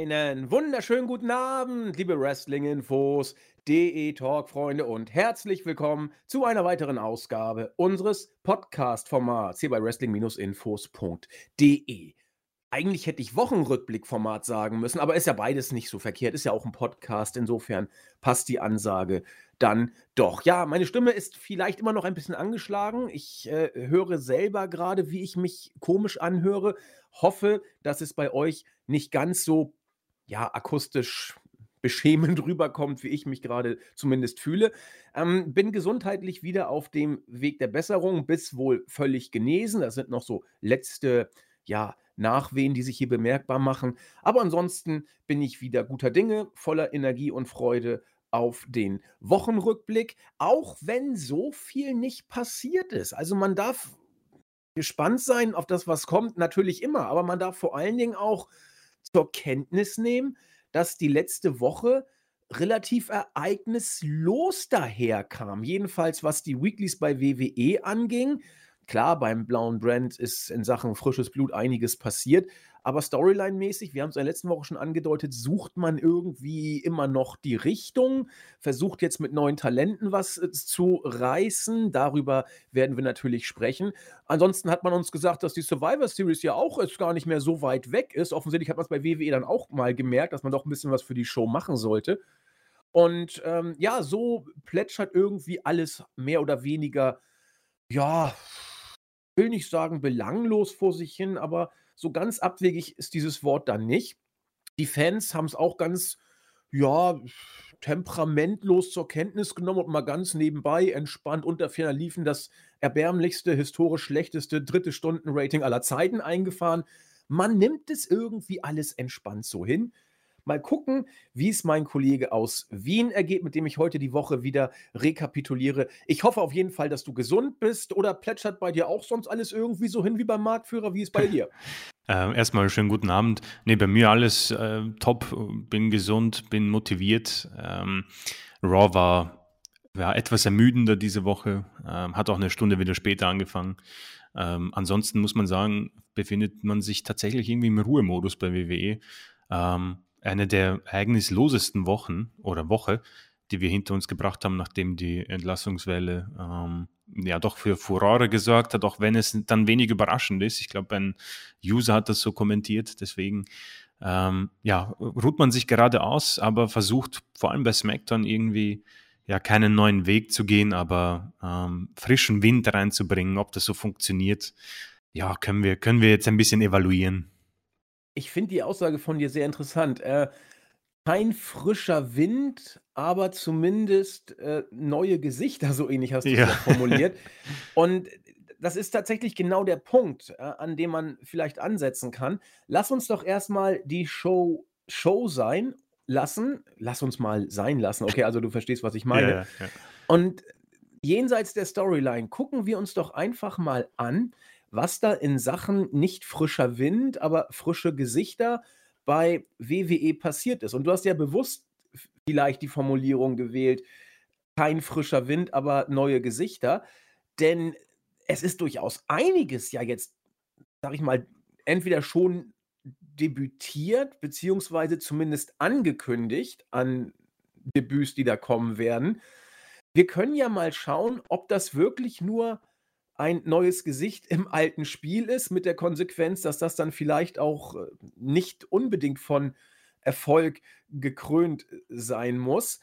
Einen wunderschönen guten Abend, liebe Wrestling-Infos, DE Talk-Freunde und herzlich willkommen zu einer weiteren Ausgabe unseres Podcast-Formats hier bei Wrestling-Infos.de. Eigentlich hätte ich Wochenrückblick-Format sagen müssen, aber ist ja beides nicht so verkehrt, ist ja auch ein Podcast, insofern passt die Ansage dann doch. Ja, meine Stimme ist vielleicht immer noch ein bisschen angeschlagen. Ich äh, höre selber gerade, wie ich mich komisch anhöre. Hoffe, dass es bei euch nicht ganz so ja, akustisch beschämend rüberkommt, wie ich mich gerade zumindest fühle. Ähm, bin gesundheitlich wieder auf dem Weg der Besserung, bis wohl völlig genesen. Das sind noch so letzte, ja, Nachwehen, die sich hier bemerkbar machen. Aber ansonsten bin ich wieder guter Dinge, voller Energie und Freude auf den Wochenrückblick, auch wenn so viel nicht passiert ist. Also man darf gespannt sein auf das, was kommt, natürlich immer, aber man darf vor allen Dingen auch zur Kenntnis nehmen, dass die letzte Woche relativ ereignislos daherkam. Jedenfalls was die Weeklies bei WWE anging. Klar, beim blauen Brand ist in Sachen frisches Blut einiges passiert, aber Storyline-mäßig, wir haben es in der letzten Woche schon angedeutet, sucht man irgendwie immer noch die Richtung, versucht jetzt mit neuen Talenten was äh, zu reißen. Darüber werden wir natürlich sprechen. Ansonsten hat man uns gesagt, dass die Survivor Series ja auch jetzt gar nicht mehr so weit weg ist. Offensichtlich hat man es bei WWE dann auch mal gemerkt, dass man doch ein bisschen was für die Show machen sollte. Und ähm, ja, so plätschert irgendwie alles mehr oder weniger, ja, will nicht sagen belanglos vor sich hin, aber so ganz abwegig ist dieses Wort dann nicht. Die Fans haben es auch ganz, ja, temperamentlos zur Kenntnis genommen und mal ganz nebenbei entspannt unter ferner liefen das erbärmlichste, historisch schlechteste dritte Stunden-Rating aller Zeiten eingefahren. Man nimmt es irgendwie alles entspannt so hin. Mal gucken, wie es mein Kollege aus Wien ergeht, mit dem ich heute die Woche wieder rekapituliere. Ich hoffe auf jeden Fall, dass du gesund bist oder plätschert bei dir auch sonst alles irgendwie so hin wie beim Marktführer? Wie ist bei dir? Äh, erstmal schönen guten Abend. Nee, bei mir alles äh, top, bin gesund, bin motiviert. Ähm, Raw war ja, etwas ermüdender diese Woche, ähm, hat auch eine Stunde wieder später angefangen. Ähm, ansonsten muss man sagen, befindet man sich tatsächlich irgendwie im Ruhemodus bei WWE. Ähm, eine der ereignislosesten Wochen oder Woche, die wir hinter uns gebracht haben, nachdem die Entlassungswelle ähm, ja doch für Furore gesorgt hat, auch wenn es dann wenig überraschend ist. Ich glaube, ein User hat das so kommentiert, deswegen ähm, ja, ruht man sich gerade aus, aber versucht vor allem bei SmackDown irgendwie ja keinen neuen Weg zu gehen, aber ähm, frischen Wind reinzubringen, ob das so funktioniert. Ja, können wir, können wir jetzt ein bisschen evaluieren ich finde die Aussage von dir sehr interessant. Äh, kein frischer Wind, aber zumindest äh, neue Gesichter, so ähnlich hast du es ja. formuliert. Und das ist tatsächlich genau der Punkt, äh, an dem man vielleicht ansetzen kann. Lass uns doch erstmal die Show Show sein lassen. Lass uns mal sein lassen. Okay, also du verstehst, was ich meine. Ja, ja. Und jenseits der Storyline gucken wir uns doch einfach mal an, was da in Sachen nicht frischer Wind, aber frische Gesichter bei WWE passiert ist. Und du hast ja bewusst vielleicht die Formulierung gewählt, kein frischer Wind, aber neue Gesichter. Denn es ist durchaus einiges ja jetzt, sag ich mal, entweder schon debütiert, beziehungsweise zumindest angekündigt an Debüts, die da kommen werden. Wir können ja mal schauen, ob das wirklich nur ein neues Gesicht im alten Spiel ist, mit der Konsequenz, dass das dann vielleicht auch äh, nicht unbedingt von Erfolg gekrönt äh, sein muss.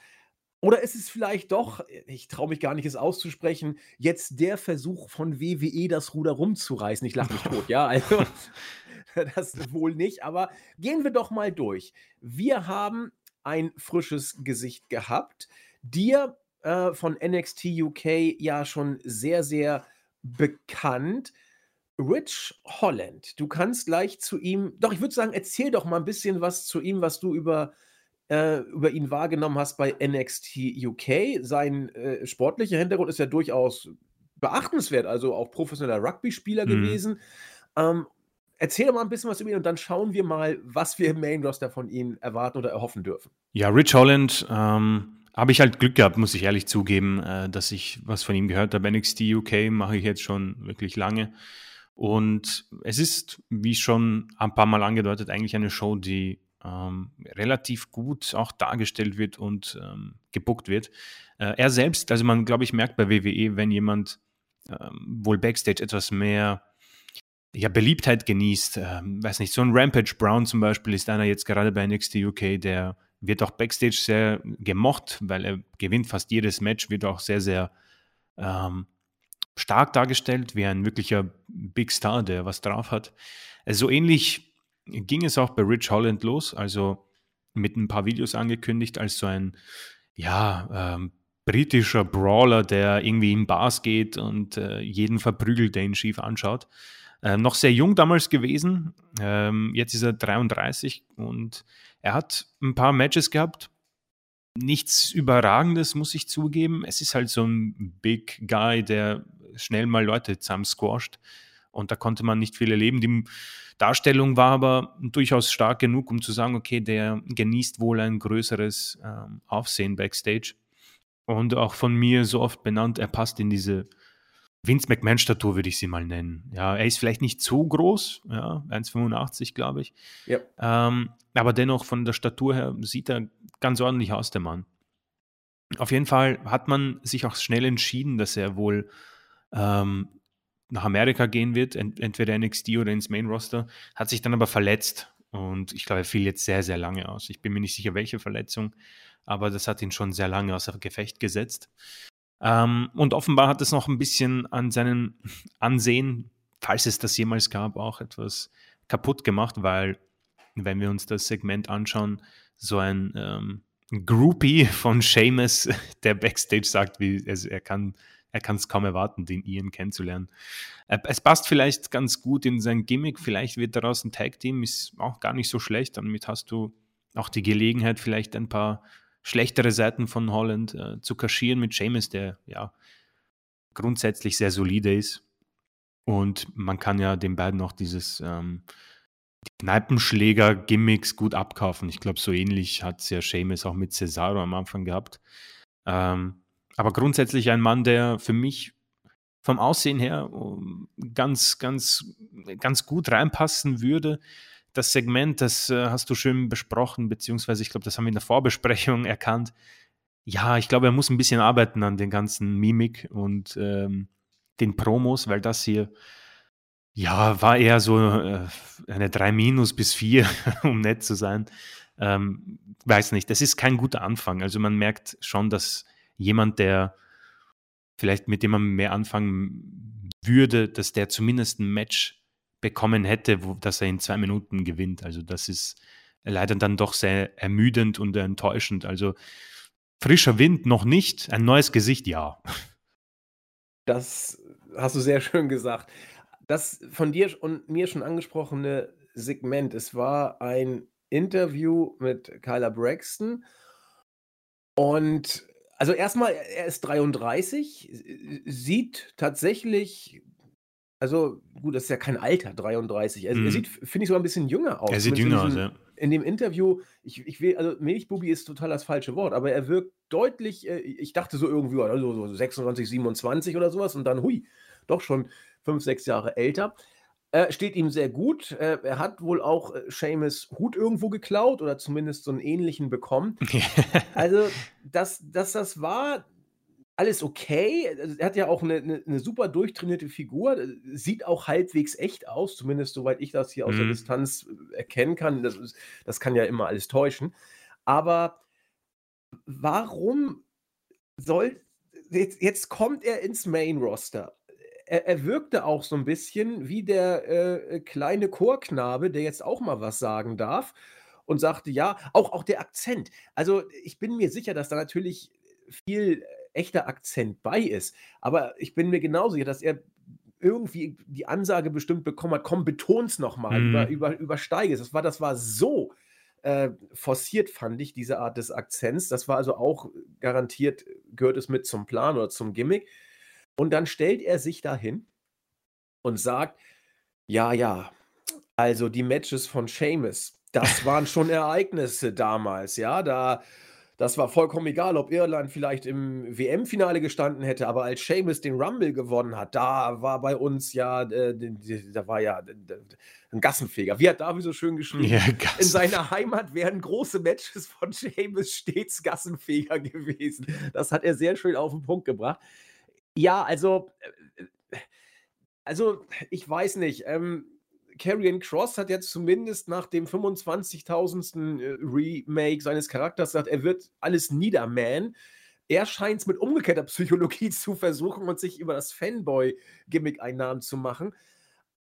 Oder ist es vielleicht doch, äh, ich traue mich gar nicht, es auszusprechen, jetzt der Versuch von WWE, das Ruder rumzureißen? Ich lache mich tot, ja, also das wohl nicht, aber gehen wir doch mal durch. Wir haben ein frisches Gesicht gehabt, dir äh, von NXT UK ja schon sehr, sehr bekannt. Rich Holland. Du kannst gleich zu ihm, doch ich würde sagen, erzähl doch mal ein bisschen was zu ihm, was du über, äh, über ihn wahrgenommen hast bei NXT UK. Sein äh, sportlicher Hintergrund ist ja durchaus beachtenswert, also auch professioneller Rugby-Spieler mhm. gewesen. Ähm, erzähl doch mal ein bisschen was über ihn und dann schauen wir mal, was wir im Main Roster von ihm erwarten oder erhoffen dürfen. Ja, Rich Holland ähm, habe ich halt Glück gehabt, muss ich ehrlich zugeben, äh, dass ich was von ihm gehört habe. NXT UK mache ich jetzt schon wirklich lange. Und es ist, wie schon ein paar Mal angedeutet, eigentlich eine Show, die ähm, relativ gut auch dargestellt wird und ähm, gebuckt wird. Äh, er selbst, also man, glaube ich, merkt bei WWE, wenn jemand ähm, wohl backstage etwas mehr ja, Beliebtheit genießt. Ähm, weiß nicht, so ein Rampage Brown zum Beispiel ist einer jetzt gerade bei NXT UK, der wird auch backstage sehr gemocht, weil er gewinnt fast jedes Match, wird auch sehr, sehr ähm, stark dargestellt, wie ein wirklicher Big Star, der was drauf hat. Also so ähnlich ging es auch bei Rich Holland los, also mit ein paar Videos angekündigt als so ein, ja, ähm, britischer Brawler, der irgendwie in Bars geht und äh, jeden verprügelt, der ihn schief anschaut. Äh, noch sehr jung damals gewesen. Ähm, jetzt ist er 33 und er hat ein paar Matches gehabt. Nichts Überragendes, muss ich zugeben. Es ist halt so ein Big Guy, der schnell mal Leute zusammen squasht. Und da konnte man nicht viel erleben. Die Darstellung war aber durchaus stark genug, um zu sagen, okay, der genießt wohl ein größeres ähm, Aufsehen backstage. Und auch von mir so oft benannt, er passt in diese Vince McMahon-Statur würde ich sie mal nennen. Ja, er ist vielleicht nicht so groß, ja, 1,85 glaube ich. Ja. Ähm, aber dennoch von der Statur her sieht er ganz ordentlich aus, der Mann. Auf jeden Fall hat man sich auch schnell entschieden, dass er wohl ähm, nach Amerika gehen wird, ent entweder NXT oder ins Main Roster, hat sich dann aber verletzt und ich glaube, er fiel jetzt sehr, sehr lange aus. Ich bin mir nicht sicher, welche Verletzung, aber das hat ihn schon sehr lange außer Gefecht gesetzt. Ähm, und offenbar hat es noch ein bisschen an seinem Ansehen, falls es das jemals gab, auch etwas kaputt gemacht, weil, wenn wir uns das Segment anschauen, so ein ähm, Groupie von Seamus, der backstage sagt, wie also er kann er kann es kaum erwarten, den Ian kennenzulernen. Äh, es passt vielleicht ganz gut in sein Gimmick. Vielleicht wird daraus ein Tag-Team, ist auch gar nicht so schlecht. Damit hast du auch die Gelegenheit, vielleicht ein paar schlechtere Seiten von Holland äh, zu kaschieren mit Seamus, der ja grundsätzlich sehr solide ist. Und man kann ja den beiden auch dieses ähm, Kneipenschläger-Gimmicks gut abkaufen. Ich glaube, so ähnlich hat es ja Seamus auch mit Cesaro am Anfang gehabt. Ähm, aber grundsätzlich ein Mann, der für mich vom Aussehen her ganz, ganz, ganz gut reinpassen würde das Segment, das äh, hast du schön besprochen, beziehungsweise ich glaube, das haben wir in der Vorbesprechung erkannt. Ja, ich glaube, er muss ein bisschen arbeiten an den ganzen Mimik und ähm, den Promos, weil das hier, ja, war eher so äh, eine 3 minus bis 4, um nett zu sein. Ähm, weiß nicht, das ist kein guter Anfang. Also man merkt schon, dass jemand, der vielleicht mit dem man mehr anfangen würde, dass der zumindest ein Match bekommen hätte, wo, dass er in zwei Minuten gewinnt. Also das ist leider dann doch sehr ermüdend und enttäuschend. Also frischer Wind noch nicht, ein neues Gesicht ja. Das hast du sehr schön gesagt. Das von dir und mir schon angesprochene Segment, es war ein Interview mit Kyla Braxton und also erstmal, er ist 33, sieht tatsächlich also, gut, das ist ja kein Alter, 33. Er, mhm. er sieht, finde ich, sogar ein bisschen jünger aus. Er sieht jünger aus, ja. In dem Interview, ich, ich will, also Milchbubi ist total das falsche Wort, aber er wirkt deutlich, äh, ich dachte so irgendwie, also so 26, 27 oder sowas und dann, hui, doch schon fünf, sechs Jahre älter. Äh, steht ihm sehr gut. Äh, er hat wohl auch äh, Seamus Hut irgendwo geklaut oder zumindest so einen ähnlichen bekommen. also, dass, dass das war, alles okay. Also, er hat ja auch eine 'ne 'ne super durchtrainierte Figur, äh, sieht auch halbwegs echt aus, zumindest soweit ich das hier aus der mhm. Distanz äh, erkennen kann. Das ist das kann ja immer alles täuschen. Aber warum soll jetzt jetzt kommt er ins Main Roster. Er er wirkte auch so ein bisschen wie der, äh, kleine Chorknabe, der jetzt auch mal was sagen darf und sagte: „Ja“ auch auch der Akzent. Also, ich bin mir sicher, dass da natürlich viel echter Akzent bei ist. Aber ich bin mir genauso sicher, dass er irgendwie die Ansage bestimmt bekommen hat, komm, beton's nochmal, mhm. über, über, übersteige es. Das war, das war so äh, forciert, fand ich, diese Art des Akzents. Das war also auch garantiert, gehört es mit zum Plan oder zum Gimmick. Und dann stellt er sich dahin und sagt, ja, ja, also die Matches von Seamus, das waren schon Ereignisse damals, ja, da Das war vollkommen egal, ob Irland vielleicht im WM-Finale gestanden hätte, aber als Seamus den Rumble gewonnen hat, da war bei uns ja, äh, da war ja ein Gassenfeger. Wie hat Davi so schön geschrieben? Ja, in seiner Heimat wären große Matches von Seamus stets Gassenfeger gewesen. Das hat er sehr schön auf den Punkt gebracht. Ja, also, äh, also ich weiß nicht. Ähm, Karrion Cross hat jetzt zumindest nach dem 25.000. Äh, Remake seines Charakters gesagt, er wird alles niedermähen. Er scheint es mit umgekehrter Psychologie zu versuchen und sich über das Fanboy-Gimmick Einnahmen zu machen.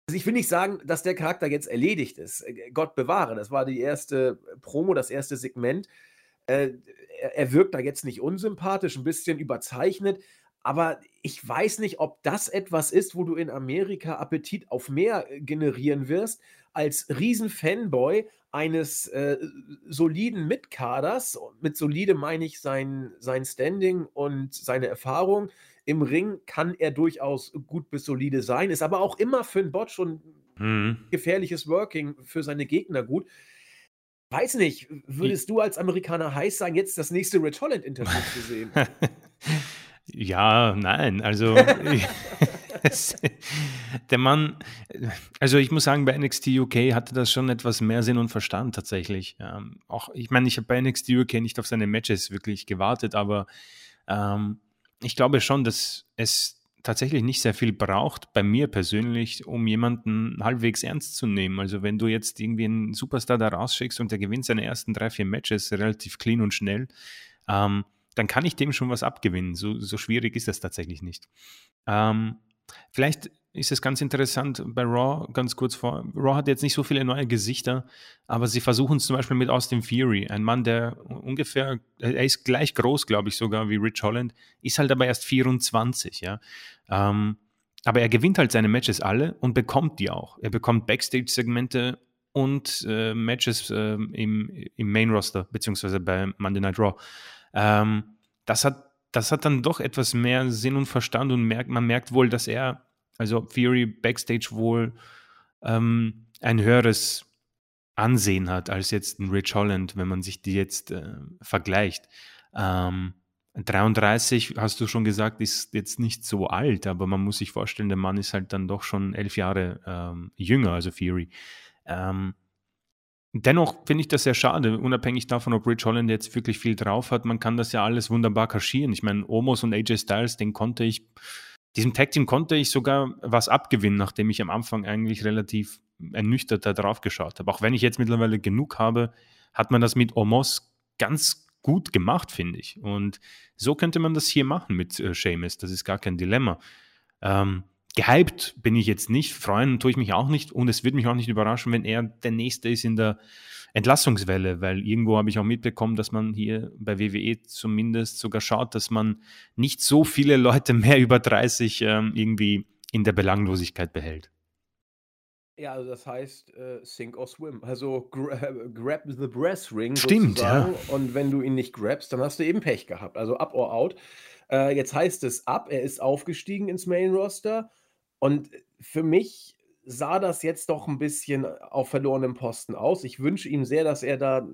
Also ich will nicht sagen, dass der Charakter jetzt erledigt ist. Äh, Gott bewahre, das war die erste Promo, das erste Segment. Äh, er wirkt da jetzt nicht unsympathisch, ein bisschen überzeichnet, aber ich weiß nicht, ob das etwas ist, wo du in Amerika Appetit auf mehr äh, generieren wirst, als Riesen-Fanboy eines äh, soliden Mitkaders. Mit solide meine ich sein, sein Standing und seine Erfahrung. Im Ring kann er durchaus gut bis solide sein, ist aber auch immer für einen Bot schon mhm. gefährliches Working für seine Gegner gut. Weiß nicht, würdest du als Amerikaner heiß sein, jetzt das nächste Rich Holland-Interview zu sehen? Ja, nein, also der Mann, also ich muss sagen, bei NXT UK hatte das schon etwas mehr Sinn und Verstand tatsächlich. Ähm, auch, ich meine, ich habe bei NXT UK nicht auf seine Matches wirklich gewartet, aber ähm, ich glaube schon, dass es tatsächlich nicht sehr viel braucht, bei mir persönlich, um jemanden halbwegs ernst zu nehmen. Also wenn du jetzt irgendwie einen Superstar da rausschickst und der gewinnt seine ersten drei, vier Matches relativ clean und schnell, ähm, dann kann ich dem schon was abgewinnen. So, so schwierig ist das tatsächlich nicht. Ähm, vielleicht ist es ganz interessant bei Raw, ganz kurz vor. Raw hat jetzt nicht so viele neue Gesichter, aber sie versuchen es zum Beispiel mit Austin Fury, ein Mann, der ungefähr, er ist gleich groß, glaube ich sogar, wie Rich Holland, ist halt aber erst 24, ja. Ähm, aber er gewinnt halt seine Matches alle und bekommt die auch. Er bekommt Backstage-Segmente und äh, Matches äh, im, im Main-Roster, beziehungsweise bei Monday Night Raw. Ähm, das, hat, das hat dann doch etwas mehr Sinn und Verstand und merkt, man merkt wohl, dass er, also Fury Backstage wohl ähm, ein höheres Ansehen hat als jetzt ein Rich Holland, wenn man sich die jetzt äh, vergleicht. Ähm, 33, hast du schon gesagt, ist jetzt nicht so alt, aber man muss sich vorstellen, der Mann ist halt dann doch schon elf Jahre ähm, jünger, also Fury. Ähm, Dennoch finde ich das sehr schade, unabhängig davon, ob Rich Holland jetzt wirklich viel drauf hat. Man kann das ja alles wunderbar kaschieren. Ich meine, Omos und AJ Styles, den konnte ich, diesem Tag Team konnte ich sogar was abgewinnen, nachdem ich am Anfang eigentlich relativ ernüchtert da drauf geschaut habe. Auch wenn ich jetzt mittlerweile genug habe, hat man das mit Omos ganz gut gemacht, finde ich. Und so könnte man das hier machen mit äh, Seamus. Das ist gar kein Dilemma. Ähm, gehypt bin ich jetzt nicht, freuen tue ich mich auch nicht und es wird mich auch nicht überraschen, wenn er der Nächste ist in der Entlassungswelle, weil irgendwo habe ich auch mitbekommen, dass man hier bei WWE zumindest sogar schaut, dass man nicht so viele Leute mehr über 30 ähm, irgendwie in der Belanglosigkeit behält. Ja, also das heißt äh, Sink or Swim. Also gra grab the breast ring. Stimmt, ja. Und wenn du ihn nicht grabst, dann hast du eben Pech gehabt. Also up or out. Äh, jetzt heißt es ab, er ist aufgestiegen ins Main Roster und für mich sah das jetzt doch ein bisschen auf verlorenem Posten aus. Ich wünsche ihm sehr, dass er da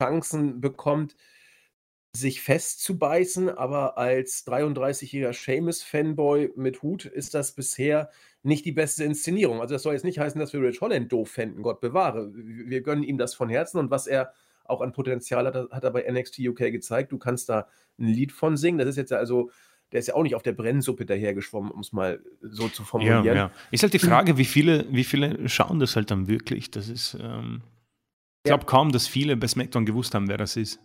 Chancen bekommt, sich festzubeißen, aber als 33-jähriger Seamus-Fanboy mit Hut ist das bisher nicht die beste Inszenierung. Also das soll jetzt nicht heißen, dass wir Rich Holland doof fänden, Gott bewahre. Wir gönnen ihm das von Herzen und was er auch an Potenzial hat, hat er bei NXT UK gezeigt. Du kannst da ein Lied von singen. Das ist jetzt also der ist ja auch nicht auf der Brennsuppe dahergeschwommen, um es mal so zu formulieren. Ja, ja. Ist halt die Frage, wie viele, wie viele schauen das halt dann wirklich? Das ist, ähm, ich glaube ja. kaum, dass viele bei SmackDown gewusst haben, wer das ist.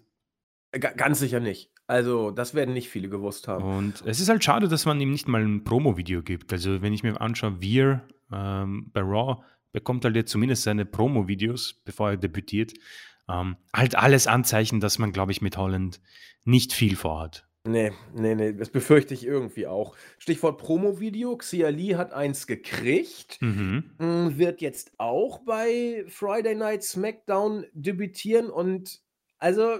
G ganz sicher nicht. Also, das werden nicht viele gewusst haben. Und es ist halt schade, dass man ihm nicht mal ein Promo-Video gibt. Also, wenn ich mir anschaue, wir ähm, bei Raw bekommt halt jetzt zumindest seine Promo-Videos, bevor er debütiert. Ähm, halt alles Anzeichen, dass man, glaube ich, mit Holland nicht viel vorhat. Nee, nee, nee, das befürchte ich irgendwie auch. Stichwort Promo-Video. Xia Lee hat eins gekriegt, Mhm. Hm, wird jetzt auch bei Friday Night SmackDown debütieren und also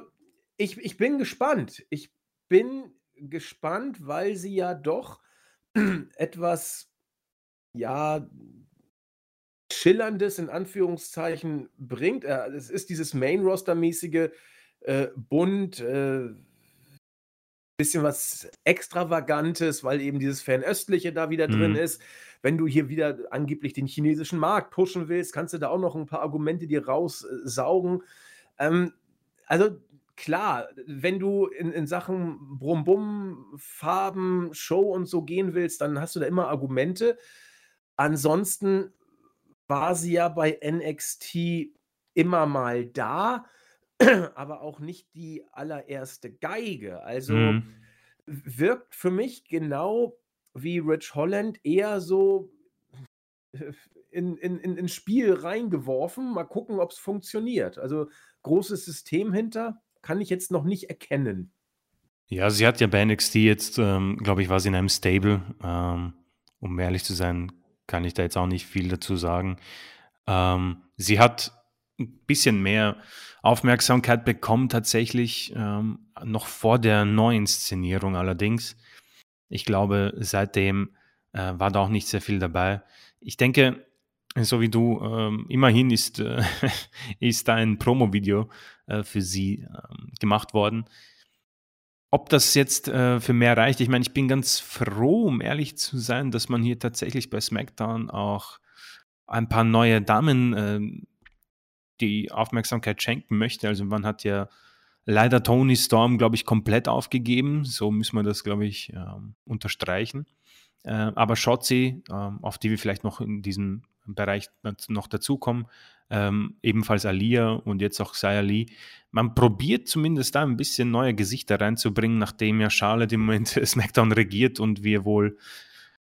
ich, ich bin gespannt. Ich bin gespannt, weil sie ja doch etwas, ja, Schillerndes in Anführungszeichen bringt. Äh, es ist dieses Main-Roster-mäßige äh, bunt, äh, bisschen was Extravagantes, weil eben dieses Fernöstliche da wieder mhm. drin ist. Wenn du hier wieder angeblich den chinesischen Markt pushen willst, kannst du da auch noch ein paar Argumente dir raussaugen. Ähm, also klar, wenn du in, in Sachen Brumm-Bumm, Farben, Show und so gehen willst, dann hast du da immer Argumente. Ansonsten war sie ja bei NXT immer mal da aber auch nicht die allererste Geige. Also mhm. wirkt für mich genau wie Rich Holland eher so in, in, in, ins Spiel reingeworfen. Mal gucken, ob es funktioniert. Also großes System hinter kann ich jetzt noch nicht erkennen. Ja, sie hat ja bei NXT jetzt, ähm, glaube ich, war sie in einem Stable. Ähm, um ehrlich zu sein, kann ich da jetzt auch nicht viel dazu sagen. Ähm, sie hat ein bisschen mehr Aufmerksamkeit bekommen, tatsächlich ähm, noch vor der Neuinszenierung allerdings. Ich glaube, seitdem äh, war da auch nicht sehr viel dabei. Ich denke, so wie du, ähm, immerhin ist, äh, ist ein Promo-Video äh, für sie ähm, gemacht worden. Ob das jetzt äh, für mehr reicht, ich meine, ich bin ganz froh, um ehrlich zu sein, dass man hier tatsächlich bei SmackDown auch ein paar neue Damen ähm, die Aufmerksamkeit schenken möchte. Also man hat ja leider Tony Storm, glaube ich, komplett aufgegeben. So müssen wir das, glaube ich, ähm, unterstreichen. Äh, aber Shotzi, äh, auf die wir vielleicht noch in diesem Bereich noch dazukommen, ähm, ebenfalls Alia und jetzt auch Lee. Man probiert zumindest da ein bisschen neue Gesichter reinzubringen, nachdem ja Charlotte im Moment SmackDown regiert und wir wohl,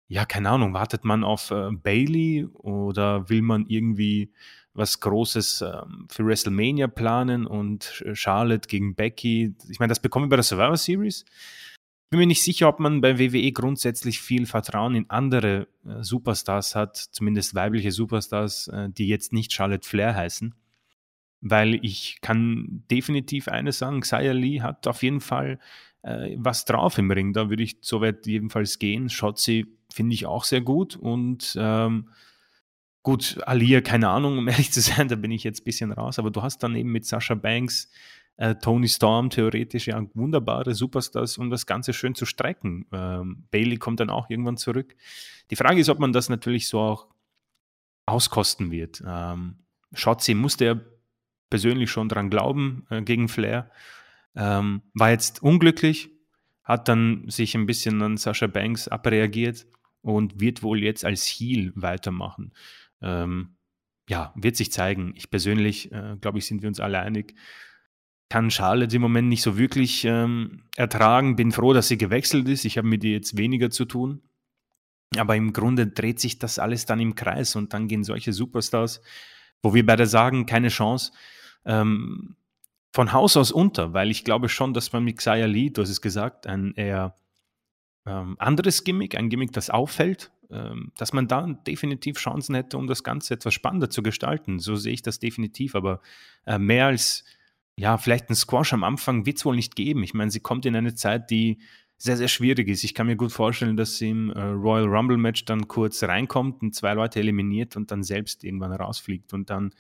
ja, keine Ahnung, wartet man auf äh, Bailey oder will man irgendwie was Großes ähm, für WrestleMania planen und Charlotte gegen Becky. Ich meine, das bekommen wir bei der Survivor Series. Bin mir nicht sicher, ob man bei WWE grundsätzlich viel Vertrauen in andere äh, Superstars hat, zumindest weibliche Superstars, äh, die jetzt nicht Charlotte Flair heißen. Weil ich kann definitiv eines sagen, Xia Lee hat auf jeden Fall äh, was drauf im Ring. Da würde ich so weit jedenfalls gehen. Shotzi finde ich auch sehr gut und ähm, Gut, Alia, keine Ahnung, um ehrlich zu sein, da bin ich jetzt ein bisschen raus, aber du hast dann eben mit Sascha Banks, äh, Tony Storm theoretisch ja wunderbare Superstars, um das Ganze schön zu strecken. Ähm, Bailey kommt dann auch irgendwann zurück. Die Frage ist, ob man das natürlich so auch auskosten wird. Ähm, Shotzi musste ja persönlich schon dran glauben äh, gegen Flair. Ähm, war jetzt unglücklich, hat dann sich ein bisschen an Sascha Banks abreagiert und wird wohl jetzt als Heel weitermachen. Ähm, ja, wird sich zeigen. Ich persönlich, äh, glaube ich, sind wir uns alle einig, kann Charlotte im Moment nicht so wirklich ähm, ertragen. Bin froh, dass sie gewechselt ist. Ich habe mit ihr jetzt weniger zu tun. Aber im Grunde dreht sich das alles dann im Kreis und dann gehen solche Superstars, wo wir beide sagen, keine Chance, ähm, von Haus aus unter, weil ich glaube schon, dass man mit Xia Lee, du hast es gesagt, ein eher ähm, anderes Gimmick, ein Gimmick, das auffällt, ähm, dass man da definitiv Chancen hätte, um das Ganze etwas spannender zu gestalten. So sehe ich das definitiv, aber äh, mehr als ja, vielleicht ein Squash am Anfang wird es wohl nicht geben. Ich meine, sie kommt in eine Zeit, die sehr, sehr schwierig ist. Ich kann mir gut vorstellen, dass sie im äh, Royal Rumble Match dann kurz reinkommt und zwei Leute eliminiert und dann selbst irgendwann rausfliegt und dann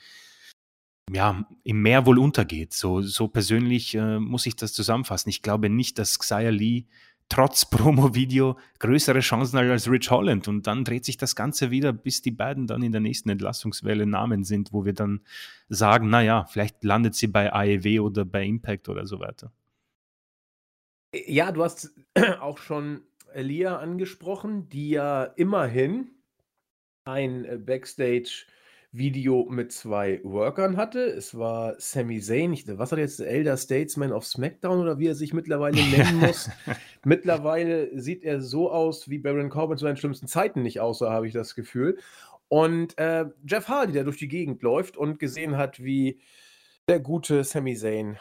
ja, im Meer wohl untergeht. So, so persönlich äh, muss ich das zusammenfassen. Ich glaube nicht, dass Xia Lee trotz Promo-Video größere Chancen als Rich Holland. Und dann dreht sich das Ganze wieder, bis die beiden dann in der nächsten Entlassungswelle Namen sind, wo wir dann sagen, naja, vielleicht landet sie bei AEW oder bei Impact oder so weiter. Ja, du hast auch schon Elia angesprochen, die ja immerhin ein äh, Backstage Video mit zwei Workern hatte. Es war Sami Zayn, was hat jetzt Elder Statesman of SmackDown oder wie er sich mittlerweile nennen muss. mittlerweile sieht er so aus, wie Baron Corbin zu seinen schlimmsten Zeiten nicht aussah, habe ich das Gefühl. Und äh, Jeff Hardy, der durch die Gegend läuft und gesehen hat, wie der gute Sami Zayn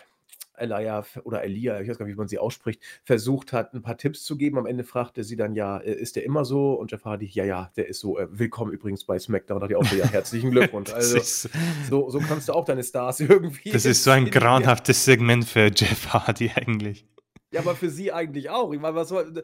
Elia oder Elia, ich weiß gar nicht, wie man sie ausspricht, versucht hat, ein paar Tipps zu geben. Am Ende fragte sie dann, ja, äh, ist der immer so? Und Jeff Hardy, ja, ja, der ist so. Äh, willkommen übrigens bei SmackDown. Da dachte ich auch so, ja, herzlichen Glückwunsch. Also, so, so kannst du auch deine Stars irgendwie. Das ist so ein grauenhaftes Segment für Jeff Hardy eigentlich. Ja, aber für sie eigentlich auch. Ich meine, was soll,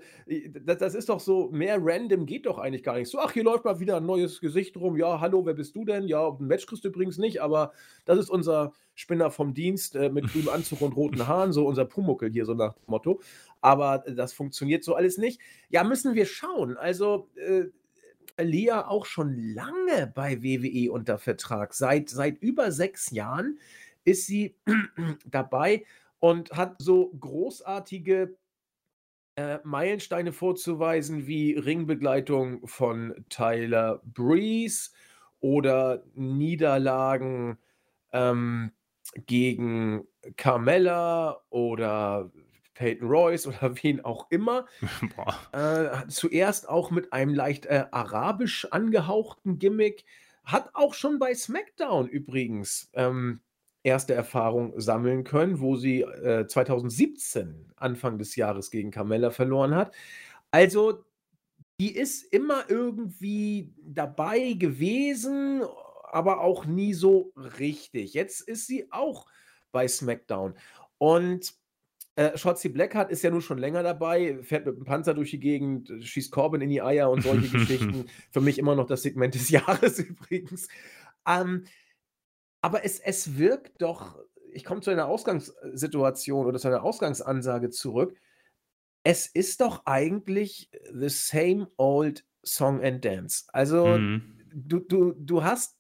das, das ist doch so, mehr random geht doch eigentlich gar nicht. So, ach, hier läuft mal wieder ein neues Gesicht rum. Ja, hallo, wer bist du denn? Ja, ein Match kriegst du übrigens nicht, aber das ist unser Spinner vom Dienst äh, mit grünem Anzug und roten Haaren, so unser Pumuckel hier, so nach dem Motto. Aber das funktioniert so alles nicht. Ja, müssen wir schauen. Also, äh, Lia auch schon lange bei WWE unter Vertrag. Seit, seit über sechs Jahren ist sie dabei und hat so großartige äh, Meilensteine vorzuweisen wie Ringbegleitung von Tyler Breeze oder Niederlagen ähm, gegen Carmella oder Peyton Royce oder wen auch immer. äh, zuerst auch mit einem leicht äh, arabisch angehauchten Gimmick. Hat auch schon bei SmackDown übrigens ähm, erste Erfahrung sammeln können, wo sie äh, 2017 Anfang des Jahres gegen Carmella verloren hat. Also, die ist immer irgendwie dabei gewesen, aber auch nie so richtig. Jetzt ist sie auch bei SmackDown. Und äh, Shotzi Blackheart ist ja nun schon länger dabei, fährt mit dem Panzer durch die Gegend, schießt Corbin in die Eier und solche Geschichten. Für mich immer noch das Segment des Jahres übrigens. Ähm, aber es, es wirkt doch, ich komme zu einer Ausgangssituation oder zu einer Ausgangsansage zurück. Es ist doch eigentlich the same old Song and Dance. Also, mhm. du, du, du hast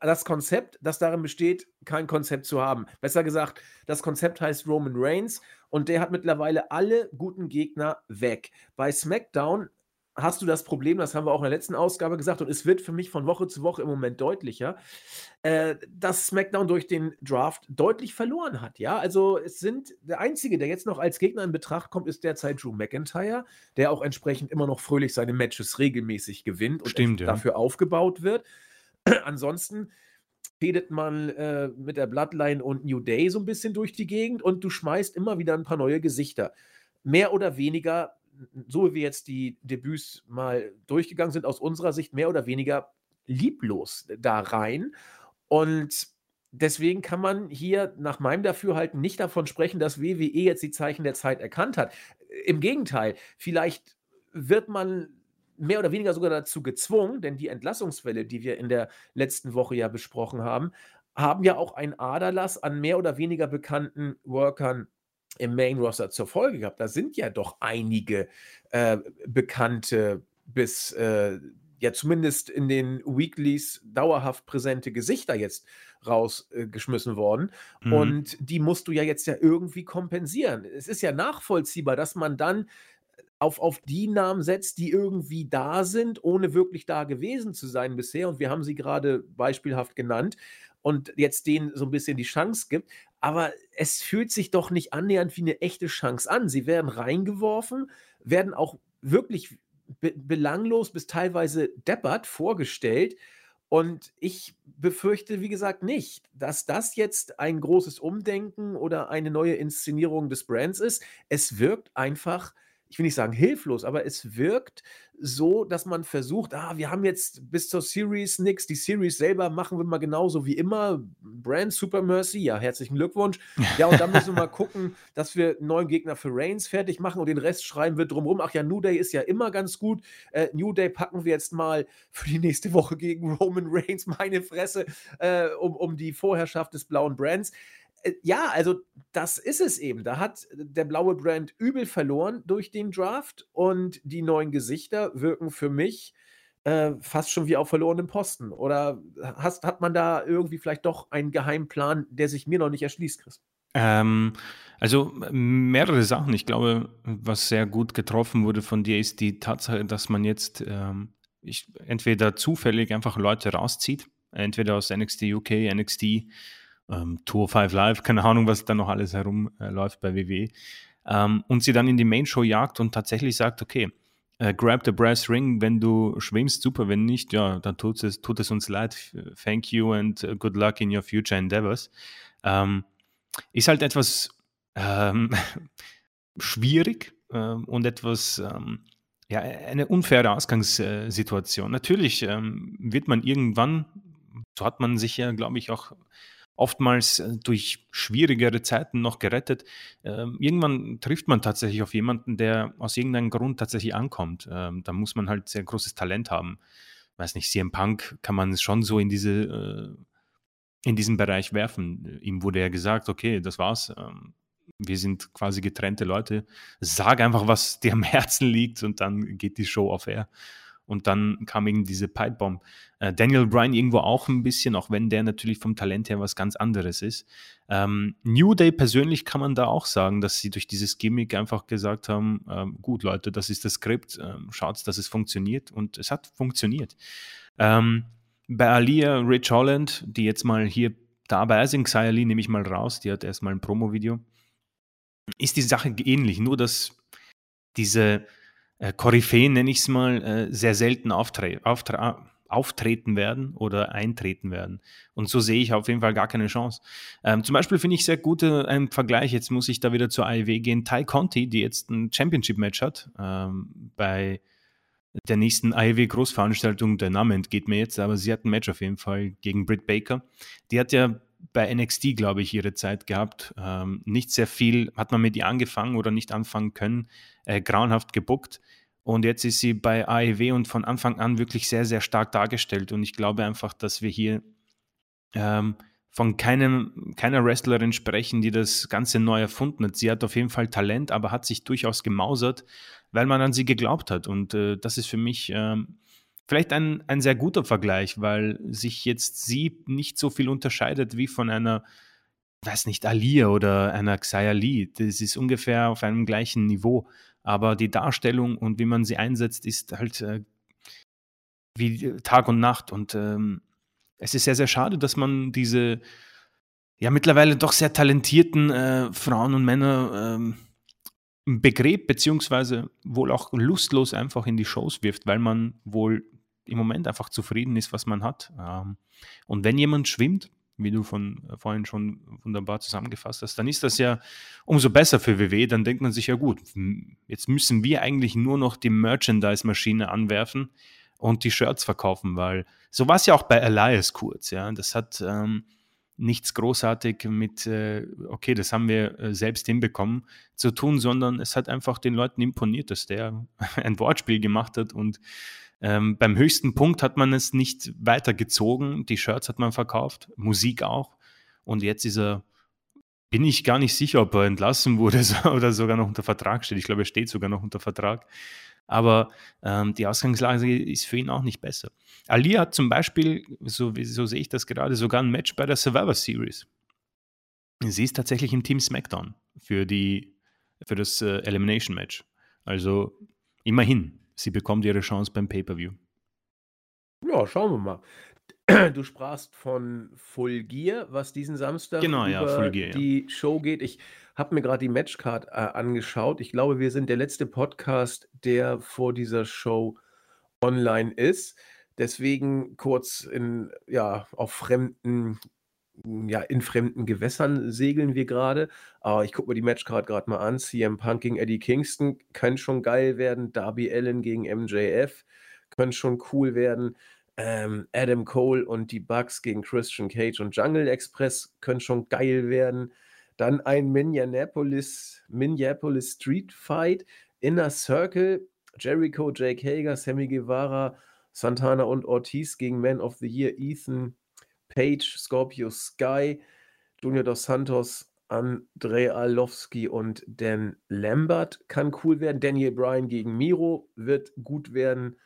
das Konzept, das darin besteht, kein Konzept zu haben. Besser gesagt, das Konzept heißt Roman Reigns und der hat mittlerweile alle guten Gegner weg. Bei SmackDown hast du das Problem, das haben wir auch in der letzten Ausgabe gesagt, und es wird für mich von Woche zu Woche im Moment deutlicher, äh, dass SmackDown durch den Draft deutlich verloren hat. Ja, also es sind der einzige, der jetzt noch als Gegner in Betracht kommt, ist derzeit Drew McIntyre, der auch entsprechend immer noch fröhlich seine Matches regelmäßig gewinnt und Stimmt, ja. dafür aufgebaut wird. Ansonsten fädet man äh, mit der Bloodline und New Day so ein bisschen durch die Gegend und du schmeißt immer wieder ein paar neue Gesichter. Mehr oder weniger so wie wir jetzt die Debüts mal durchgegangen sind, aus unserer Sicht mehr oder weniger lieblos da rein. Und deswegen kann man hier nach meinem Dafürhalten nicht davon sprechen, dass WWE jetzt die Zeichen der Zeit erkannt hat. Im Gegenteil, vielleicht wird man mehr oder weniger sogar dazu gezwungen, denn die Entlassungswelle, die wir in der letzten Woche ja besprochen haben, haben ja auch einen Aderlass an mehr oder weniger bekannten Workern im Main Roster zur Folge gehabt. Da sind ja doch einige äh, bekannte bis äh, ja zumindest in den Weeklies dauerhaft präsente Gesichter jetzt rausgeschmissen äh, worden. Mhm. Und die musst du ja jetzt ja irgendwie kompensieren. Es ist ja nachvollziehbar, dass man dann auf, auf die Namen setzt, die irgendwie da sind, ohne wirklich da gewesen zu sein bisher. Und wir haben sie gerade beispielhaft genannt und jetzt denen so ein bisschen die Chance gibt aber es fühlt sich doch nicht annähernd wie eine echte Chance an. Sie werden reingeworfen, werden auch wirklich be belanglos bis teilweise deppert vorgestellt. Und ich befürchte, wie gesagt, nicht, dass das jetzt ein großes Umdenken oder eine neue Inszenierung des Brands ist. Es wirkt einfach ich will nicht sagen hilflos, aber es wirkt so, dass man versucht, ah, wir haben jetzt bis zur Series nichts, die Series selber machen wir mal genauso wie immer. Brand Super Mercy, ja, herzlichen Glückwunsch. Ja, und dann müssen wir mal gucken, dass wir einen neuen Gegner für Reigns fertig machen und den Rest schreiben wir drumherum. Ach ja, New Day ist ja immer ganz gut. Äh, New Day packen wir jetzt mal für die nächste Woche gegen Roman Reigns, meine Fresse, äh, um, um die Vorherrschaft des blauen Brands. Äh, ja, also das ist es eben. Da hat der blaue Brand übel verloren durch den Draft und die neuen Gesichter wirken für mich äh, fast schon wie auf verlorenen Posten. Oder hast, hat man da irgendwie vielleicht doch einen Geheimplan, der sich mir noch nicht erschließt, Chris? Ähm, also mehrere Sachen. Ich glaube, was sehr gut getroffen wurde von dir, ist die Tatsache, dass man jetzt ähm, ich, entweder zufällig einfach Leute rauszieht, entweder aus NXT UK, NXT ähm, Tour 5 Live, keine Ahnung, was da noch alles herumläuft äh, bei WWE. Ähm, und sie dann in die Main Show jagt und tatsächlich sagt, okay, äh, grab the brass ring, wenn du schwimmst, super, wenn nicht, ja, dann tut es, tut es uns leid. Thank you and uh, good luck in your future endeavors. Ähm, ist halt etwas ähm, schwierig ähm, und etwas, ähm, ja, eine unfaire Ausgangssituation. Natürlich ähm, wird man irgendwann, so hat man sich ja, glaube ich, auch oftmals äh, durch schwierigere Zeiten noch gerettet. Ähm, irgendwann trifft man tatsächlich auf jemanden, der aus irgendeinem Grund tatsächlich ankommt. Ähm, da muss man halt sehr großes Talent haben. Weiß nicht, CM Punk kann man schon so in diese äh, in diesen Bereich werfen. Ihm wurde ja gesagt, okay, das war's. Ähm, wir sind quasi getrennte Leute. Sag einfach, was dir am Herzen liegt und dann geht die Show auf Air. Und dann kam eben diese Pipebomb. Äh, Daniel Bryan irgendwo auch ein bisschen, auch wenn der natürlich vom Talent her was ganz anderes ist. Ähm, New Day persönlich kann man da auch sagen, dass sie durch dieses Gimmick einfach gesagt haben, ähm, gut Leute, das ist das Skript, ähm, schaut, dass es funktioniert. Und es hat funktioniert. Ähm, bei Alia Rich Holland, die jetzt mal hier dabei sind, Xia Lee nehme ich mal raus, die hat erstmal ein Promo-Video, ist die Sache ähnlich, nur dass diese äh, Koryphäen, nenne ich es mal, äh, sehr selten auftre auftre auftreten werden oder eintreten werden. Und so sehe ich auf jeden Fall gar keine Chance. Ähm, zum Beispiel finde ich sehr gut äh, ein Vergleich, jetzt muss ich da wieder zur AEW gehen, Ty Conti, die jetzt ein Championship-Match hat ähm, bei der nächsten AEW-Großveranstaltung, der Name entgeht mir jetzt, aber sie hat ein Match auf jeden Fall gegen Britt Baker. Die hat ja bei NXT, glaube ich, ihre Zeit gehabt. Ähm, nicht sehr viel hat man mit ihr angefangen oder nicht anfangen können, äh, grauenhaft gebuckt. Und jetzt ist sie bei AEW und von Anfang an wirklich sehr, sehr stark dargestellt. Und ich glaube einfach, dass wir hier ähm, von keinem, keiner Wrestlerin sprechen, die das Ganze neu erfunden hat. Sie hat auf jeden Fall Talent, aber hat sich durchaus gemausert, weil man an sie geglaubt hat. Und äh, das ist für mich ähm, vielleicht ein, ein sehr guter Vergleich, weil sich jetzt sie nicht so viel unterscheidet wie von einer, weiß nicht, Alia oder einer Xia Lee. Das ist ungefähr auf einem gleichen Niveau. Aber die Darstellung und wie man sie einsetzt, ist halt äh, wie Tag und Nacht. Und ähm, es ist sehr, sehr schade, dass man diese ja mittlerweile doch sehr talentierten äh, Frauen und Männer ähm, begräbt, beziehungsweise wohl auch lustlos einfach in die Shows wirft, weil man wohl im Moment einfach zufrieden ist, was man hat. Ähm, und wenn jemand schwimmt, wie du von äh, vorhin schon wunderbar zusammengefasst hast, dann ist das ja umso besser für WW. Dann denkt man sich ja gut, jetzt müssen wir eigentlich nur noch die Merchandise-Maschine anwerfen und die Shirts verkaufen, weil so war es ja auch bei Elias kurz. Ja, das hat ähm, nichts großartig mit, äh, okay, das haben wir äh, selbst hinbekommen zu tun, sondern es hat einfach den Leuten imponiert, dass der ein Wortspiel gemacht hat und ähm, beim höchsten Punkt hat man es nicht weitergezogen. Die Shirts hat man verkauft, Musik auch. Und jetzt ist er, bin ich gar nicht sicher, ob er entlassen wurde oder sogar noch unter Vertrag steht. Ich glaube, er steht sogar noch unter Vertrag. Aber ähm, die Ausgangslage ist für ihn auch nicht besser. Ali hat zum Beispiel, so, so sehe ich das gerade, sogar ein Match bei der Survivor Series. Sie ist tatsächlich im Team SmackDown für, die, für das äh, Elimination Match. Also immerhin, sie bekommt ihre Chance beim Pay-Per-View. Ja, schauen wir mal. Du sprachst von Full Gear, was diesen Samstag genau, ja, über Gear, die ja. Show geht. Ich habe mir gerade die Matchcard äh, angeschaut. Ich glaube, wir sind der letzte Podcast, der vor dieser Show online ist. Deswegen kurz in, ja, auf fremden, ja, in fremden Gewässern segeln wir gerade. Aber ich gucke mir die Matchcard gerade mal an. CM Punk gegen Eddie Kingston kann schon geil werden. Darby Allen gegen MJF können schon cool werden. Ähm, Adam Cole und die Bucks gegen Christian Cage und Jungle Express können schon geil werden. Dann ein Minneapolis, Minneapolis Street Fight, Inner Circle, Jericho, Jake Hager, Sammy Guevara, Santana und Ortiz gegen Man of the Year, Ethan Page, Scorpio Sky, Junior Dos Santos, Andrei Arlovski und Dan Lambert kann cool werden. Daniel Bryan gegen Miro wird gut werden.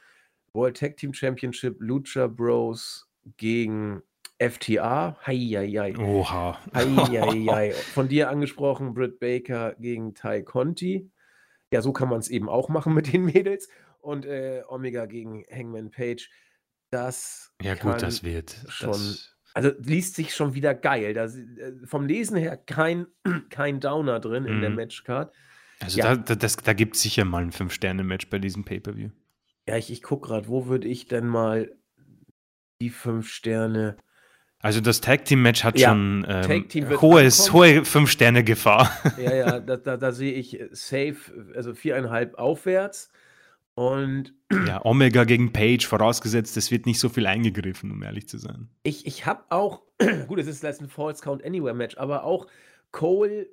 World Tag Team Championship, Lucha Bros gegen FTA. Heieiei. Oha. Heieiei. Von dir angesprochen, Britt Baker gegen Ty Conti. Ja, so kann man es eben auch machen mit den Mädels. Und äh, Omega gegen Hangman Page. Das ja, gut, das wird schon. Das also liest sich schon wieder geil. Da, äh, vom Lesen her kein, kein Downer drin in der mhm. Matchcard. Also ja. da, da, da gibt es sicher mal ein Fünf-Sterne-Match bei diesem Pay-Per-View. Ja, ich, ich gucke gerade, wo würde ich denn mal die fünf Sterne. Also das Tag Team Match hat ja, schon ähm, hohes, hohe fünf Sterne Gefahr. Ja, ja, da, da, da sehe ich safe, also viereinhalb aufwärts. Und ja, Omega gegen Page, vorausgesetzt, es wird nicht so viel eingegriffen, um ehrlich zu sein. Ich, ich habe auch, gut, es ist jetzt ein False Count Anywhere Match, aber auch Cole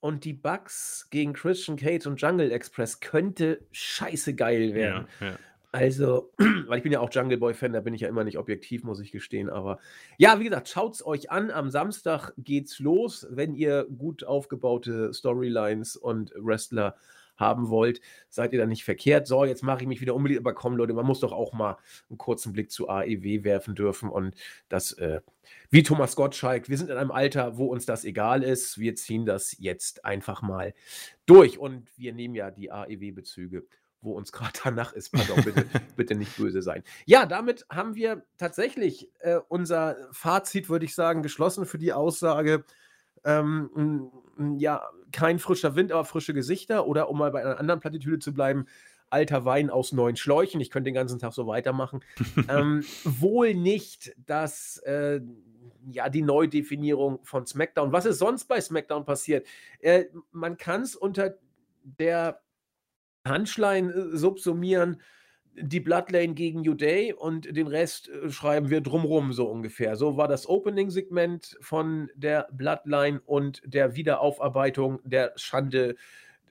und die Bucks gegen Christian Cage und Jungle Express könnte scheiße geil werden. Ja, ja. Also, weil ich bin ja auch Jungle Boy-Fan, da bin ich ja immer nicht objektiv, muss ich gestehen. Aber ja, wie gesagt, schaut es euch an. Am Samstag geht's los, wenn ihr gut aufgebaute Storylines und Wrestler haben wollt, seid ihr da nicht verkehrt. So, jetzt mache ich mich wieder unbedingt, aber komm, Leute, man muss doch auch mal einen kurzen Blick zu AEW werfen dürfen und das, äh, wie Thomas Gottschalk, wir sind in einem Alter, wo uns das egal ist. Wir ziehen das jetzt einfach mal durch und wir nehmen ja die AEW-Bezüge wo uns gerade danach ist. Pardon, bitte, bitte nicht böse sein. Ja, damit haben wir tatsächlich äh, unser Fazit, würde ich sagen, geschlossen für die Aussage. Ähm, ja, kein frischer Wind, aber frische Gesichter. Oder um mal bei einer anderen Plattitüde zu bleiben, alter Wein aus neuen Schläuchen. Ich könnte den ganzen Tag so weitermachen. ähm, wohl nicht, dass äh, ja die Neudefinierung von SmackDown. Was ist sonst bei SmackDown passiert? Äh, man kann es unter der Handschlein äh, subsumieren, die Bloodlane gegen New Day und den Rest äh, schreiben wir drumrum so ungefähr. So war das Opening-Segment von der Bloodline und der Wiederaufarbeitung der Schande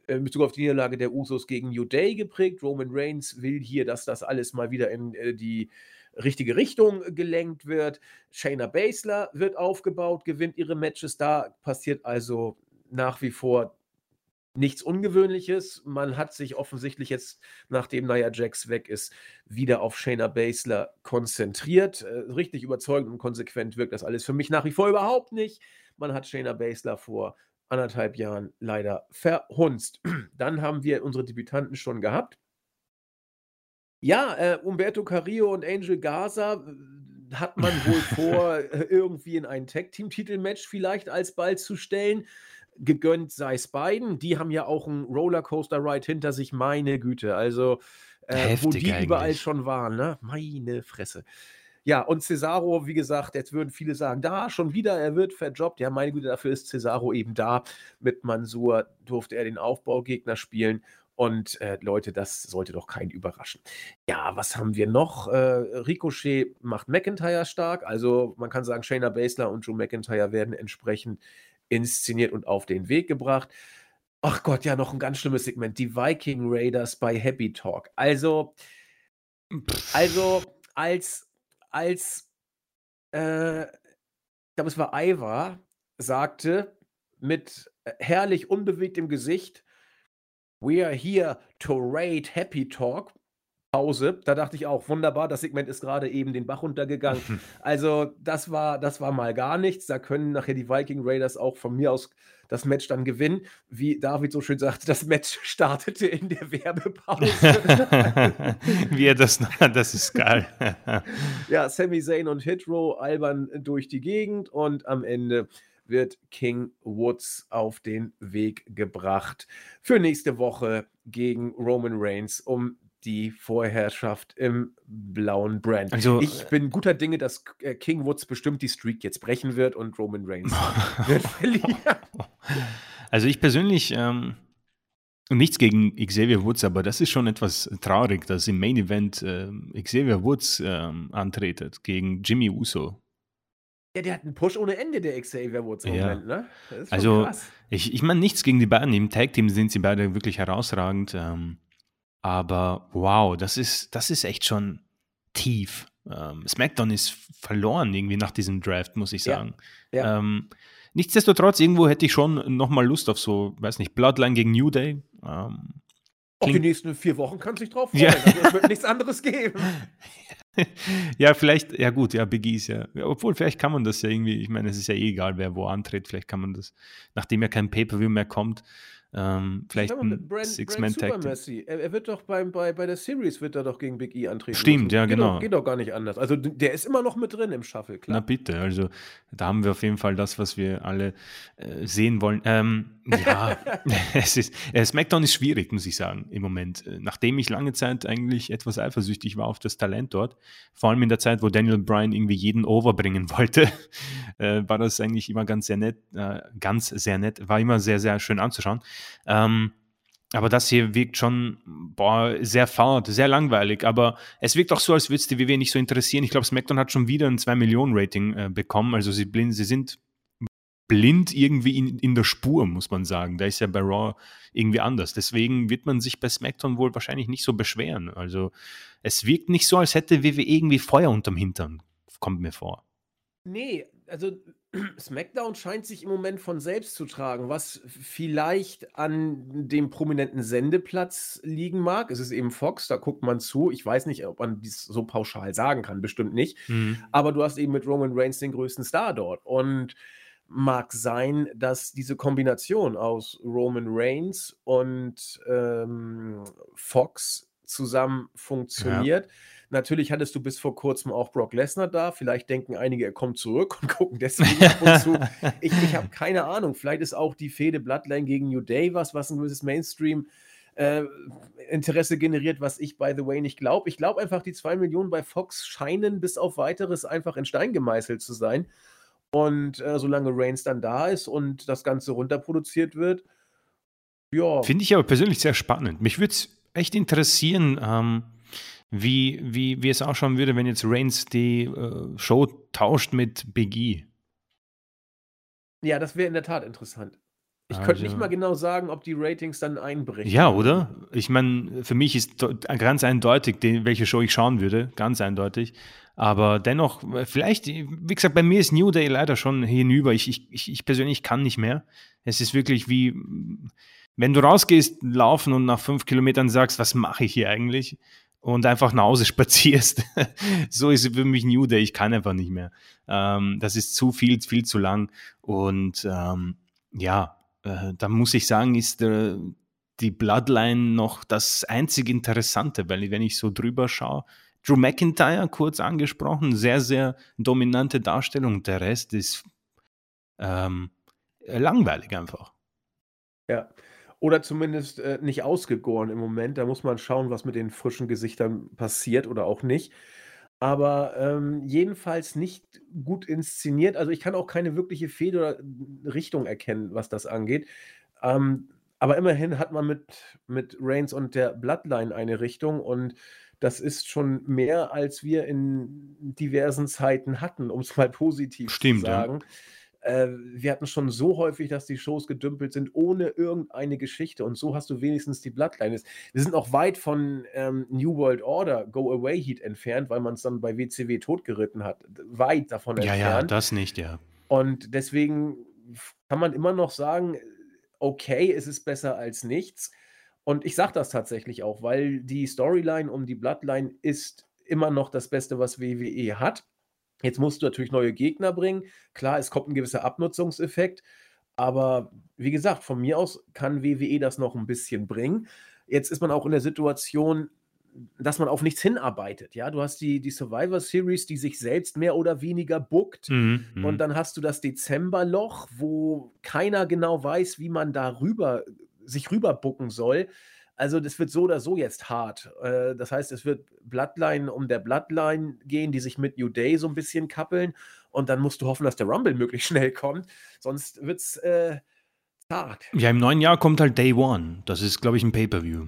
äh, in Bezug auf die Niederlage der Usos gegen New Day geprägt. Roman Reigns will hier, dass das alles mal wieder in die richtige Richtung gelenkt wird. Shayna Baszler wird aufgebaut, gewinnt ihre Matches. Da passiert also nach wie vor nichts Ungewöhnliches. Man hat sich offensichtlich jetzt, nachdem Nia Jax weg ist, wieder auf Shayna Baszler konzentriert. Äh, richtig überzeugend und konsequent wirkt das alles für mich nach wie vor überhaupt nicht. Man hat Shayna Baszler vor anderthalb Jahren leider verhunzt. Dann haben wir unsere Debütanten schon gehabt. Ja, äh, Umberto Carrillo und Angel Gaza äh, hat man wohl vor, äh, irgendwie in ein Tag-Team-Titelmatch vielleicht alsbald zu stellen gegönnt sei es beiden. Die haben ja auch einen Rollercoaster-Ride hinter sich, meine Güte. Also, äh, wo die eigentlich. überall schon waren, ne? Meine Fresse. Ja, und Cesaro, wie gesagt, jetzt würden viele sagen, da schon wieder, er wird verjobbt. Ja, meine Güte, dafür ist Cesaro eben da. Mit Mansur durfte er den Aufbaugegner spielen. Und äh, Leute, das sollte doch keinen überraschen. Ja, was haben wir noch? Äh, Ricochet macht McIntyre stark. Also man kann sagen, Shayna Baszler und Joe McIntyre werden entsprechend inszeniert und auf den Weg gebracht. Ach Gott, ja, noch ein ganz schlimmes Segment. Die Viking Raiders bei Happy Talk. Also, also als, als, äh, ich glaube, es war Ivar, sagte mit äh, herrlich unbewegtem Gesicht, We are here to raid Happy Talk. Pause. Da dachte ich auch, wunderbar, das Segment ist gerade eben den Bach runtergegangen. also, das war, das war mal gar nichts. Da können nachher die Viking Raiders auch von mir aus das Match dann gewinnen. Wie David so schön sagte, das Match startete in der Werbepause. Wie er das, das ist geil. ja, Sami Zayn und Hitro albern durch die Gegend und am Ende wird King Woods auf den Weg gebracht für nächste Woche gegen Roman Reigns, um die Vorherrschaft im blauen Brand. Also, ich äh, bin guter Dinge, dass äh, King Woods bestimmt die Streak jetzt brechen wird und Roman Reigns wird verlieren. Also ich persönlich, ähm, nichts gegen Xavier Woods, aber das ist schon etwas traurig, dass im Main Event äh, Xavier Woods äh, antretet gegen Jimmy Uso. Ja, der hat einen Push ohne Ende, der Xavier Woods im ja. Moment, ne? also, krass. ich, ich meine, nichts gegen die beiden. Im Tag-Team sind sie beide wirklich herausragend. Ähm, aber wow, das ist, das ist echt schon tief. Ähm, SmackDown ist verloren irgendwie nach diesem Draft, muss ich sagen. Ja, ja. Ähm, nichtsdestotrotz, irgendwo hätte ich schon nochmal Lust auf so, weiß nicht, Bloodline gegen New Day. Ähm, auf die nächsten vier Wochen kann sich drauf freuen. Ja. Also, es wird nichts anderes geben. ja, vielleicht, ja gut, ja, Big E ist ja, obwohl vielleicht kann man das ja irgendwie, ich meine, es ist ja eh egal, wer wo antritt, vielleicht kann man das, nachdem ja kein Pay-Per-View mehr kommt, ähm, vielleicht ein Six-Man-Tag. Er, er, wird doch beim, bei, bei der Series wird er doch gegen Big E antreten. Stimmt, ja, genau. Doch, geht doch gar nicht anders. Also der ist immer noch mit drin im Shuffle, klar. Na bitte, also da haben wir auf jeden Fall das, was wir alle äh, sehen wollen. Ähm, ja, es ist, äh, SmackDown ist schwierig, muss ich sagen, im Moment. Äh, nachdem ich lange Zeit eigentlich etwas eifersüchtig war auf das Talent dort, vor allem in der Zeit, wo Daniel Bryan irgendwie jeden overbringen wollte, äh, war das eigentlich immer ganz sehr nett, äh, ganz sehr nett, war immer sehr, sehr schön anzuschauen. Ähm, aber das hier wirkt schon boah, sehr fad, sehr langweilig. Aber es wirkt auch so, als würde es die WWE nicht so interessieren. Ich glaube, SmackDown hat schon wieder ein 2-Millionen-Rating äh, bekommen. Also sie, sie sind blind irgendwie in, in der Spur, muss man sagen. Da ist ja bei Raw irgendwie anders. Deswegen wird man sich bei SmackDown wohl wahrscheinlich nicht so beschweren. Also es wirkt nicht so, als hätte WWE irgendwie Feuer unterm Hintern, kommt mir vor. Nee, also SmackDown scheint sich im Moment von selbst zu tragen, was vielleicht an dem prominenten Sendeplatz liegen mag. Es ist eben Fox, da guckt man zu. Ich weiß nicht, ob man dies so pauschal sagen kann, bestimmt nicht. Mhm. Aber du hast eben mit Roman Reigns den größten Star dort. Und mag sein, dass diese Kombination aus Roman Reigns und ähm, Fox zusammen funktioniert. Ja. Natürlich hattest du bis vor kurzem auch Brock Lesnar da. Vielleicht denken einige, er kommt zurück und gucken deswegen ab und zu. Ich, ich habe keine Ahnung. Vielleicht ist auch die Fehde Bloodline gegen New Day was, was ein gewisses Mainstream äh, Interesse generiert, was ich, by the way, nicht glaube. Ich glaube einfach, die zwei Millionen bei Fox scheinen bis auf weiteres einfach in Stein gemeißelt zu sein. Und äh, solange Reigns dann da ist und das Ganze runterproduziert wird, ja. Finde ich aber persönlich sehr spannend. Mich würde es echt interessieren, ähm, wie, wie, wie es ausschauen würde, wenn jetzt Reigns die äh, Show tauscht mit Big E. Ja, das wäre in der Tat interessant. Ich also, könnte nicht mal genau sagen, ob die Ratings dann einbrechen. Ja, oder? Ich meine, für mich ist ganz eindeutig, welche Show ich schauen würde. Ganz eindeutig. Aber dennoch, vielleicht, wie gesagt, bei mir ist New Day leider schon hinüber. Ich, ich, ich persönlich kann nicht mehr. Es ist wirklich wie, wenn du rausgehst, laufen und nach fünf Kilometern sagst, was mache ich hier eigentlich? Und einfach nach Hause spazierst. so ist es für mich New Day. Ich kann einfach nicht mehr. Ähm, das ist zu viel, viel zu lang. Und ähm, ja, äh, da muss ich sagen, ist der, die Bloodline noch das einzig Interessante, weil wenn ich so drüber schaue, Drew McIntyre kurz angesprochen, sehr, sehr dominante Darstellung. Der Rest ist ähm, langweilig einfach. Ja. Oder zumindest äh, nicht ausgegoren im Moment. Da muss man schauen, was mit den frischen Gesichtern passiert oder auch nicht. Aber ähm, jedenfalls nicht gut inszeniert. Also ich kann auch keine wirkliche Fehde oder Richtung erkennen, was das angeht. Ähm, aber immerhin hat man mit, mit Reigns und der Bloodline eine Richtung und das ist schon mehr, als wir in diversen Zeiten hatten, um es mal positiv Stimmt, zu sagen. Ja. Äh, wir hatten schon so häufig, dass die Shows gedümpelt sind, ohne irgendeine Geschichte. Und so hast du wenigstens die Bloodline. Wir sind auch weit von ähm, New World Order, Go Away Heat entfernt, weil man es dann bei WCW totgeritten hat. Weit davon ja, entfernt. Ja, das nicht, ja. Und deswegen kann man immer noch sagen, okay, es ist besser als nichts. Und ich sage das tatsächlich auch, weil die Storyline um die Bloodline ist immer noch das Beste, was WWE hat. Jetzt musst du natürlich neue Gegner bringen. Klar, es kommt ein gewisser Abnutzungseffekt. Aber wie gesagt, von mir aus kann WWE das noch ein bisschen bringen. Jetzt ist man auch in der Situation, dass man auf nichts hinarbeitet. Ja, du hast die, die Survivor Series, die sich selbst mehr oder weniger buckt. Mhm, mhm. und dann hast du das Dezemberloch, wo keiner genau weiß, wie man da rüber sich rüberbucken soll. Also das wird so oder so jetzt hart. Äh, das heißt, es wird Bloodline um der Bloodline gehen, die sich mit New Day so ein bisschen kappeln. Und dann musst du hoffen, dass der Rumble möglichst schnell kommt. Sonst wird es äh, hart. Ja, im neuen Jahr kommt halt Day One. Das ist, glaube ich, ein Pay-Per-View.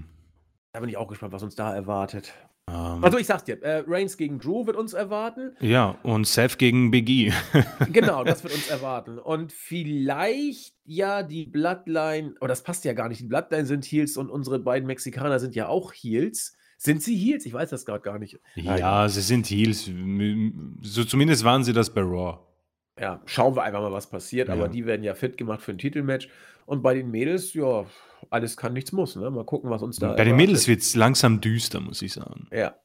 Da bin ich auch gespannt, was uns da erwartet. Ähm, also ich sag's dir, äh, Reigns gegen Drew wird uns erwarten. Ja, und Seth gegen Big E. genau, das wird uns erwarten. Und vielleicht ja die Bloodline, aber das passt ja gar nicht. Die Bloodline sind Heels und unsere beiden Mexikaner sind ja auch Heels. Sind sie Heels? Ich weiß das gerade gar nicht. Ja, sie sind Heels. So zumindest waren sie das bei Raw. Ja, schauen wir einfach mal, was passiert. Ja. Aber die werden ja fit gemacht für ein Titelmatch. Und bei den Mädels, ja, alles kann, nichts muss. Ne? Mal gucken, was uns da. Bei erwartet. den Mädels wird es langsam düster, muss ich sagen. Ja.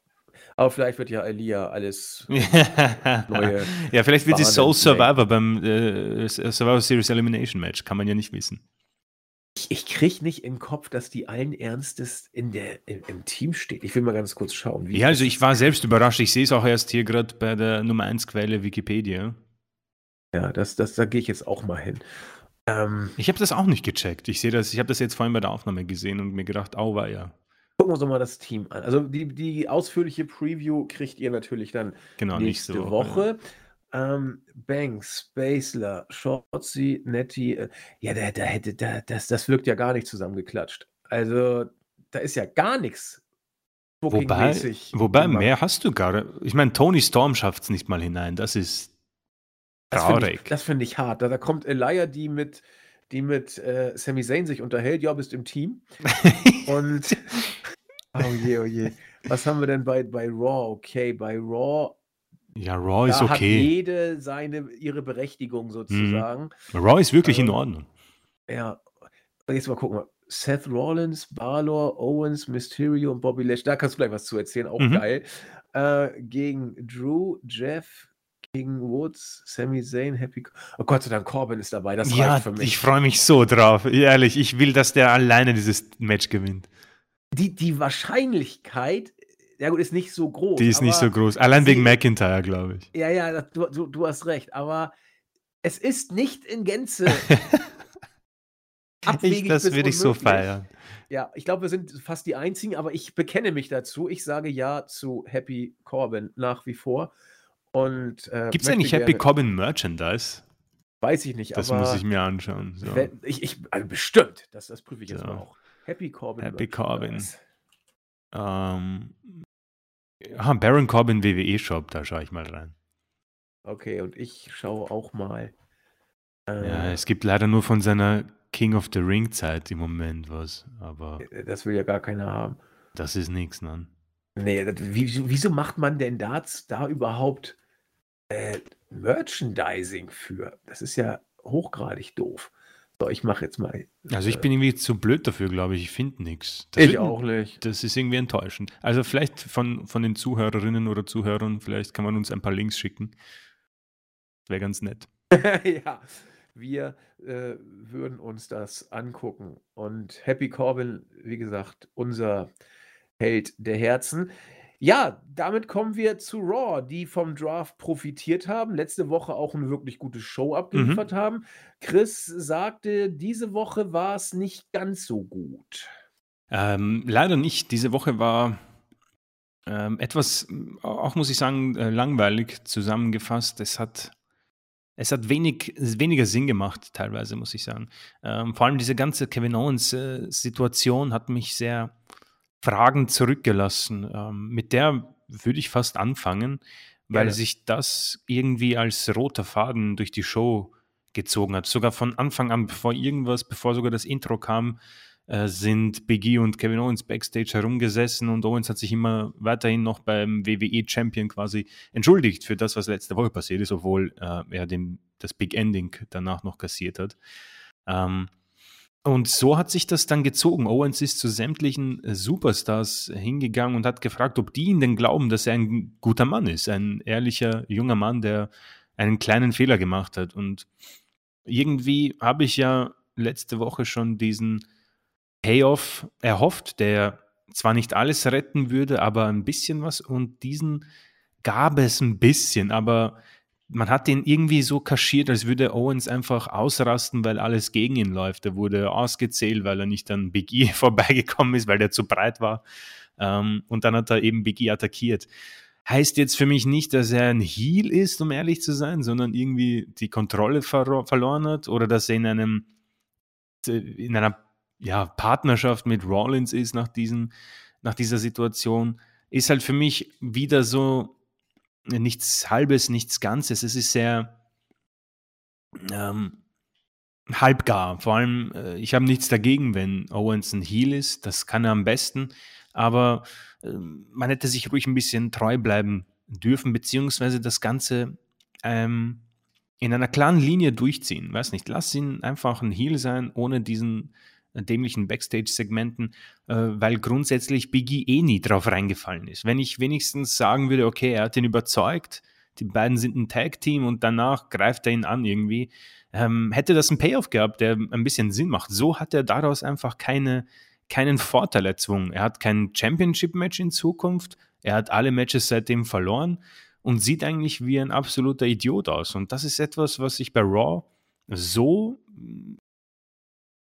Aber vielleicht wird ja Elia alles neue. ja, vielleicht wird sie Soul Survivor beim äh, Survivor Series Elimination Match. Kann man ja nicht wissen. Ich, ich kriege nicht im Kopf, dass die allen Ernstes in der, im, im Team steht. Ich will mal ganz kurz schauen. ja, also ich war selbst überrascht. Ich sehe es auch erst hier gerade bei der Nummer 1 Quelle Wikipedia. Ja, das, das, da gehe ich jetzt auch mal hin. Ähm, ich habe das auch nicht gecheckt. Ich sehe das, ich habe das jetzt vorhin bei der Aufnahme gesehen und mir gedacht, au, war ja. Gucken wir uns doch mal das Team an. Also die, die ausführliche Preview kriegt ihr natürlich dann genau, nächste, nächste Woche. Woche. Ähm, Banks, Basler, Shortsy, Netty, äh, ja, da, da hätte, da, das, das wirkt ja gar nicht zusammengeklatscht. Also, da ist ja gar nichts. Wobei, wobei mehr hast du gar. Ich meine, Tony Storm schafft es nicht mal hinein. Das ist. Das finde ich, find ich, hart. Da, da kommt Elia, die mit, die mit äh, Sami Zayn sich unterhält. Ja, bist im Team. Und. Oh je, oh je. Was haben wir denn bei, bei Raw? Okay, bei Raw. Ja, Raw ist okay. Hat jede seine, ihre Berechtigung sozusagen. Mhm. Raw ist wirklich ähm, in Ordnung. Ja. Jetzt mal gucken. Seth Rollins, Balor, Owens, Mysterio und Bobby Lash. Da kannst du gleich was zu erzählen, auch mhm. geil. Äh, gegen Drew, Jeff, gegen Woods, Sami Zayn, Happy. Oh Gott sei Dank, Corbin ist dabei. Das ja, reicht für mich. Ich freue mich so drauf. Ehrlich, ich will, dass der alleine dieses Match gewinnt. Die, die Wahrscheinlichkeit, ja gut, ist nicht so groß. Die ist nicht so groß. Allein wegen McIntyre, glaube ich. Ja, ja, du, du, du hast recht. Aber es ist nicht in Gänze abwegig. Ich, das würde ich so feiern. Ja, ich glaube, wir sind fast die Einzigen, aber ich bekenne mich dazu. Ich sage ja zu Happy Corbin nach wie vor. Äh, Gibt es eigentlich Happy Corbin Merchandise? Weiß ich nicht, das aber. Das muss ich mir anschauen. So. Wenn, ich, ich, also bestimmt, das, das prüfe ich jetzt so. mal auch. Happy Corbin. Happy Corbin. Ähm, ah, Baron Corbin WWE Shop, da schaue ich mal rein. Okay, und ich schaue auch mal. Äh, ja, es gibt leider nur von seiner King of the Ring Zeit im Moment was, aber. Äh, das will ja gar keiner haben. Das ist nichts, ne? Nee, das, wieso, wieso macht man denn da, da überhaupt äh, Merchandising für? Das ist ja hochgradig doof. So, ich mache jetzt mal. Also ich äh, bin irgendwie zu blöd dafür, glaube ich. Ich finde nichts. Ich wird, auch nicht. Das ist irgendwie enttäuschend. Also vielleicht von, von den Zuhörerinnen oder Zuhörern, vielleicht kann man uns ein paar Links schicken. Wäre ganz nett. ja, wir äh, würden uns das angucken. Und Happy Corbin, wie gesagt, unser Held der Herzen. Ja, damit kommen wir zu Raw, die vom Draft profitiert haben, letzte Woche auch eine wirklich gute Show mhm. abgeliefert mhm. haben. Chris sagte, diese Woche war es nicht ganz so gut. Ähm, leider nicht. Diese Woche war ähm, etwas, auch muss ich sagen, äh, langweilig zusammengefasst. Es hat, es hat wenig, weniger Sinn gemacht, teilweise, muss ich sagen. Ähm, vor allem diese ganze Kevin Owens-Situation äh, hat mich sehr Fragen zurückgelassen. Ähm, mit der würde ich fast anfangen, weil ja. sich das irgendwie als roter Faden durch die Show gezogen hat. Sogar von Anfang an, bevor irgendwas, bevor sogar das Intro kam, äh, sind Biggie und Kevin Owens backstage herumgesessen und Owens hat sich immer weiterhin noch beim WWE Champion quasi entschuldigt für das, was letzte Woche passiert ist, obwohl äh, er dem, das Big Ending danach noch kassiert hat. Ähm, und so hat sich das dann gezogen. Owens ist zu sämtlichen äh, Superstars hingegangen und hat gefragt, ob die ihn denn glauben, dass er ein guter Mann ist, ein ehrlicher junger Mann, der einen kleinen Fehler gemacht hat. Und irgendwie habe ich ja letzte Woche schon diesen Payoff erhofft, der zwar nicht alles retten würde, aber ein bisschen was. Und diesen gab es ein bisschen, aber man hat den irgendwie so kaschiert, als würde Owens einfach ausrasten, weil alles gegen ihn läuft. Er wurde ausgezählt, weil er nicht an Big E vorbeigekommen ist, weil der zu breit war. Ähm, und dann hat er eben Big E attackiert. Heißt jetzt für mich nicht, dass er ein Heel ist, um ehrlich zu sein, sondern irgendwie die Kontrolle ver verloren hat oder dass er in einem in einer ja, Partnerschaft mit Rollins ist nach, diesen, nach dieser Situation. Ist halt für mich wieder so nichts Halbes, nichts Ganzes. Es ist sehr ähm, halbgar. Vor allem, äh, ich habe nichts dagegen, wenn Owens ein Heel ist. Das kann er am besten. Aber äh, man hätte sich ruhig ein bisschen treu bleiben dürfen, beziehungsweise das Ganze ähm, in einer klaren Linie durchziehen. Weiß nicht, lass ihn einfach ein Heel sein, ohne diesen dämlichen Backstage-Segmenten, äh, weil grundsätzlich Biggie eh nie drauf reingefallen ist. Wenn ich wenigstens sagen würde, okay, er hat ihn überzeugt, die beiden sind ein Tag-Team und danach greift er ihn an irgendwie, ähm, hätte das einen Payoff gehabt, der ein bisschen Sinn macht. So hat er daraus einfach keine, keinen Vorteil erzwungen. Er hat kein Championship-Match in Zukunft, er hat alle Matches seitdem verloren und sieht eigentlich wie ein absoluter Idiot aus. Und das ist etwas, was ich bei Raw so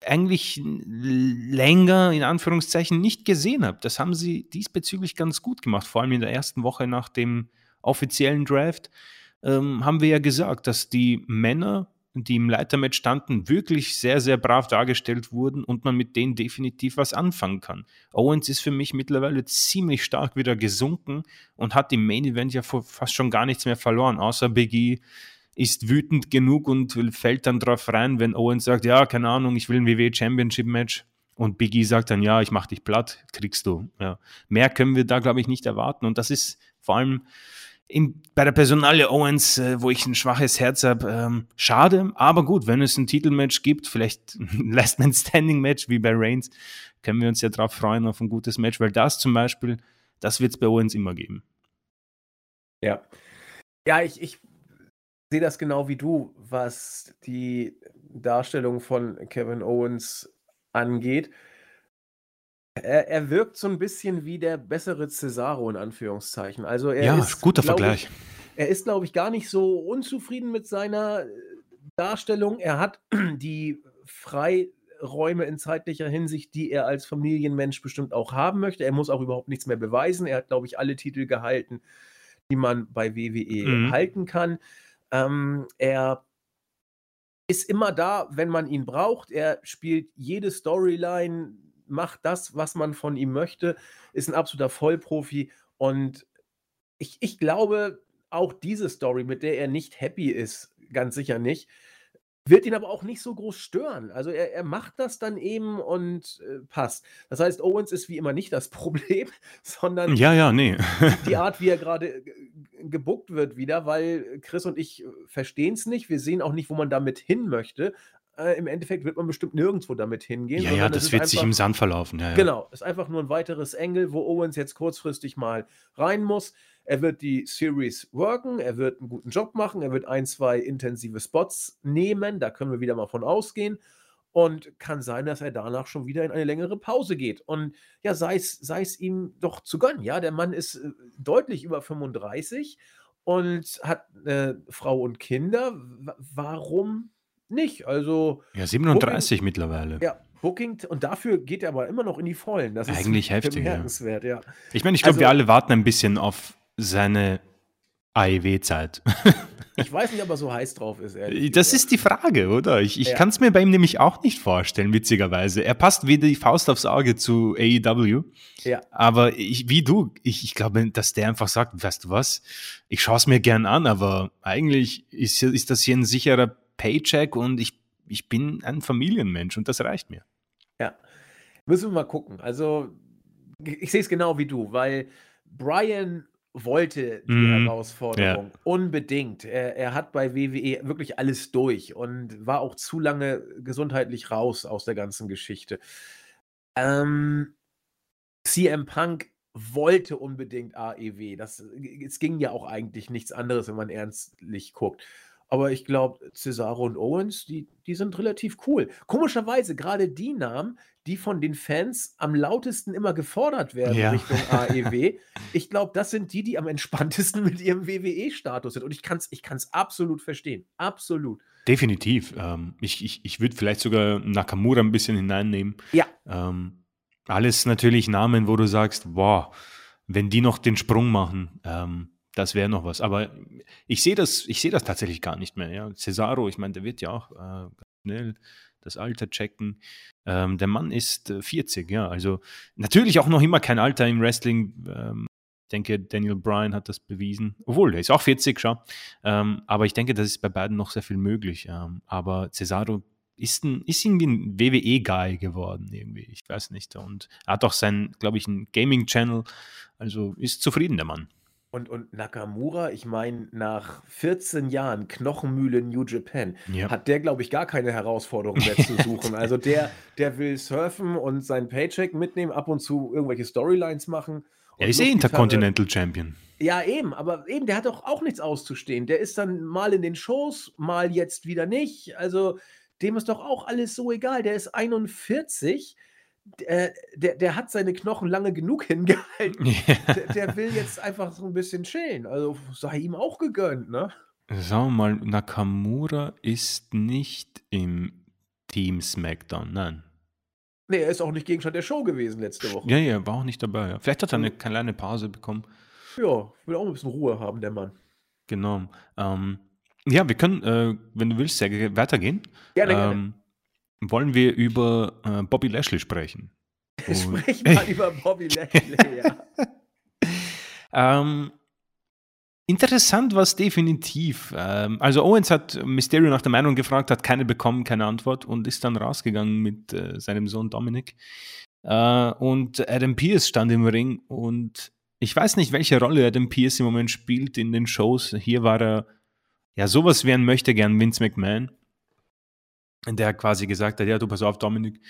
eigentlich länger in Anführungszeichen nicht gesehen habe. Das haben sie diesbezüglich ganz gut gemacht. Vor allem in der ersten Woche nach dem offiziellen Draft ähm, haben wir ja gesagt, dass die Männer die im Leitermatch standen, wirklich sehr, sehr brav dargestellt wurden und man mit denen definitiv was anfangen kann. Owens ist für mich mittlerweile ziemlich stark wieder gesunken und hat im Main Event ja fast schon gar nichts mehr verloren, außer Biggie ist wütend genug und fällt dann drauf rein, wenn Owens sagt, ja, keine Ahnung, ich will ein WWE Championship Match. Und Biggie sagt dann, ja, ich mach dich platt, kriegst du. Ja. Mehr können wir da, glaube ich, nicht erwarten. Und das ist vor allem in, bei der Personalie Owens, äh, wo ich ein schwaches Herz habe, ähm, schade. Aber gut, wenn es ein Titelmatch gibt, vielleicht ein Last Man Standing Match wie bei Reigns, können wir uns ja drauf freuen auf ein gutes Match, weil das zum Beispiel, das wird es bei Owens immer geben. Ja. Ja, ich, ich sehe das genau wie du, was die Darstellung von Kevin Owens angeht. Er, er wirkt so ein bisschen wie der bessere Cesaro in Anführungszeichen. Also er ja, ist, guter Vergleich. Ich, er ist, glaube ich, gar nicht so unzufrieden mit seiner äh, Darstellung. Er hat die Freiräume in zeitlicher Hinsicht, die er als Familienmensch bestimmt auch haben möchte. Er muss auch überhaupt nichts mehr beweisen. Er hat, glaube ich, alle Titel gehalten, die man bei WWE mhm. halten kann. Ähm, er ist immer da, wenn man ihn braucht. Er spielt jede Storyline, macht das, was man von ihm möchte, ist ein absoluter Vollprofi. Und ich, ich glaube, auch diese Story, mit der er nicht happy ist, ganz sicher nicht, wird ihn aber auch nicht so groß stören. Also er, er macht das dann eben und äh, passt. Das heißt, Owens ist wie immer nicht das Problem, sondern ja, ja, nee. die Art, wie er gerade gebuckt wird wieder, weil Chris und ich äh, verstehen es nicht. Wir sehen auch nicht, wo man damit hin möchte. Äh, Im Endeffekt wird man bestimmt nirgendwo damit hingehen. Ja, ja, das wird einfach, sich im Sand verlaufen. Ja, ja. Genau, ist einfach nur ein weiteres Engel, wo Owens jetzt kurzfristig mal rein muss. Er wird die Series worken, er wird einen guten Job machen, er wird ein, zwei intensive Spots nehmen, da können wir wieder mal von ausgehen. Und kann sein, dass er danach schon wieder in eine längere Pause geht. Und ja, sei es, ihm doch zu gönnen. Ja, der Mann ist äh, deutlich über 35 und hat äh, Frau und Kinder. W warum nicht? Also. Ja, 37 Booking, mittlerweile. Ja, Booking, und dafür geht er aber immer noch in die Vollen. Das Eigentlich ist heftig. Bemerkenswert, ja. ja. Ich meine, ich glaube, also, wir alle warten ein bisschen auf seine AEW-Zeit. ich weiß nicht, ob er so heiß drauf ist. das gesagt. ist die Frage, oder? Ich, ich ja. kann es mir bei ihm nämlich auch nicht vorstellen, witzigerweise. Er passt wie die Faust aufs Auge zu AEW. Ja. Aber ich, wie du, ich, ich glaube, dass der einfach sagt, weißt du was, ich schaue es mir gern an, aber eigentlich ist, ist das hier ein sicherer Paycheck und ich, ich bin ein Familienmensch und das reicht mir. Ja. Müssen wir mal gucken. Also, ich sehe es genau wie du, weil Brian wollte die mm, Herausforderung ja. unbedingt. Er, er, hat bei WWE wirklich alles durch und war auch zu lange gesundheitlich raus aus der ganzen Geschichte. Ähm, CM Punk wollte unbedingt AEW. Das, es ging ja auch eigentlich nichts anderes, wenn man ernstlich guckt. Aber ich glaube, Cesaro und Owens, die, die sind relativ cool. Komischerweise, gerade die Namen, die von den Fans am lautesten immer gefordert werden ja. Richtung AEW, ich glaube, das sind die, die am entspanntesten mit ihrem WWE-Status sind. Und ich kann es ich kann's absolut verstehen. Absolut. Definitiv. Ähm, ich ich, ich würde vielleicht sogar Nakamura ein bisschen hineinnehmen. Ja. Ähm, alles natürlich Namen, wo du sagst, wow, wenn die noch den Sprung machen, ähm, das wäre noch was. Aber ich sehe das, ich sehe das tatsächlich gar nicht mehr. Ja. Cesaro, ich meine, der wird ja auch äh, schnell das Alter checken. Ähm, der Mann ist äh, 40, ja. Also natürlich auch noch immer kein Alter im Wrestling. Ähm, ich denke, Daniel Bryan hat das bewiesen. Obwohl, er ist auch 40, schau. Ähm, aber ich denke, das ist bei beiden noch sehr viel möglich. Ähm, aber Cesaro ist, ein, ist irgendwie ein WWE-Guy geworden, irgendwie. Ich weiß nicht. Und er hat auch sein, glaube ich, ein Gaming-Channel. Also ist zufrieden, der Mann. Und, und Nakamura, ich meine, nach 14 Jahren Knochenmühle New Japan, ja. hat der, glaube ich, gar keine Herausforderung mehr zu suchen. also der, der will surfen und seinen Paycheck mitnehmen, ab und zu irgendwelche Storylines machen. Er ist eh Intercontinental Champion. Ja, eben, aber eben, der hat doch auch nichts auszustehen. Der ist dann mal in den Shows, mal jetzt wieder nicht. Also dem ist doch auch alles so egal. Der ist 41 der, der, der, hat seine Knochen lange genug hingehalten. Ja. Der, der, will jetzt einfach so ein bisschen chillen. Also sei ihm auch gegönnt, ne? Sagen wir mal, Nakamura ist nicht im Team SmackDown, nein. Nee, er ist auch nicht Gegenstand der Show gewesen letzte Woche. Ja, ja, war auch nicht dabei. Ja. Vielleicht hat er eine kleine Pause bekommen. Ja, will auch ein bisschen Ruhe haben, der Mann. Genau. Ähm, Ja, wir können, äh, wenn du willst, sehr weitergehen. Gerne, ähm, gerne. Wollen wir über äh, Bobby Lashley sprechen? Sprich mal über Bobby Lashley, ja. ähm, interessant war es definitiv. Ähm, also Owens hat Mysterio nach der Meinung gefragt, hat keine bekommen, keine Antwort und ist dann rausgegangen mit äh, seinem Sohn Dominic. Äh, und Adam Pierce stand im Ring und ich weiß nicht, welche Rolle Adam Pierce im Moment spielt in den Shows. Hier war er ja sowas wie ein möchte gern Vince McMahon, der quasi gesagt hat, ja, du pass auf, Dominik,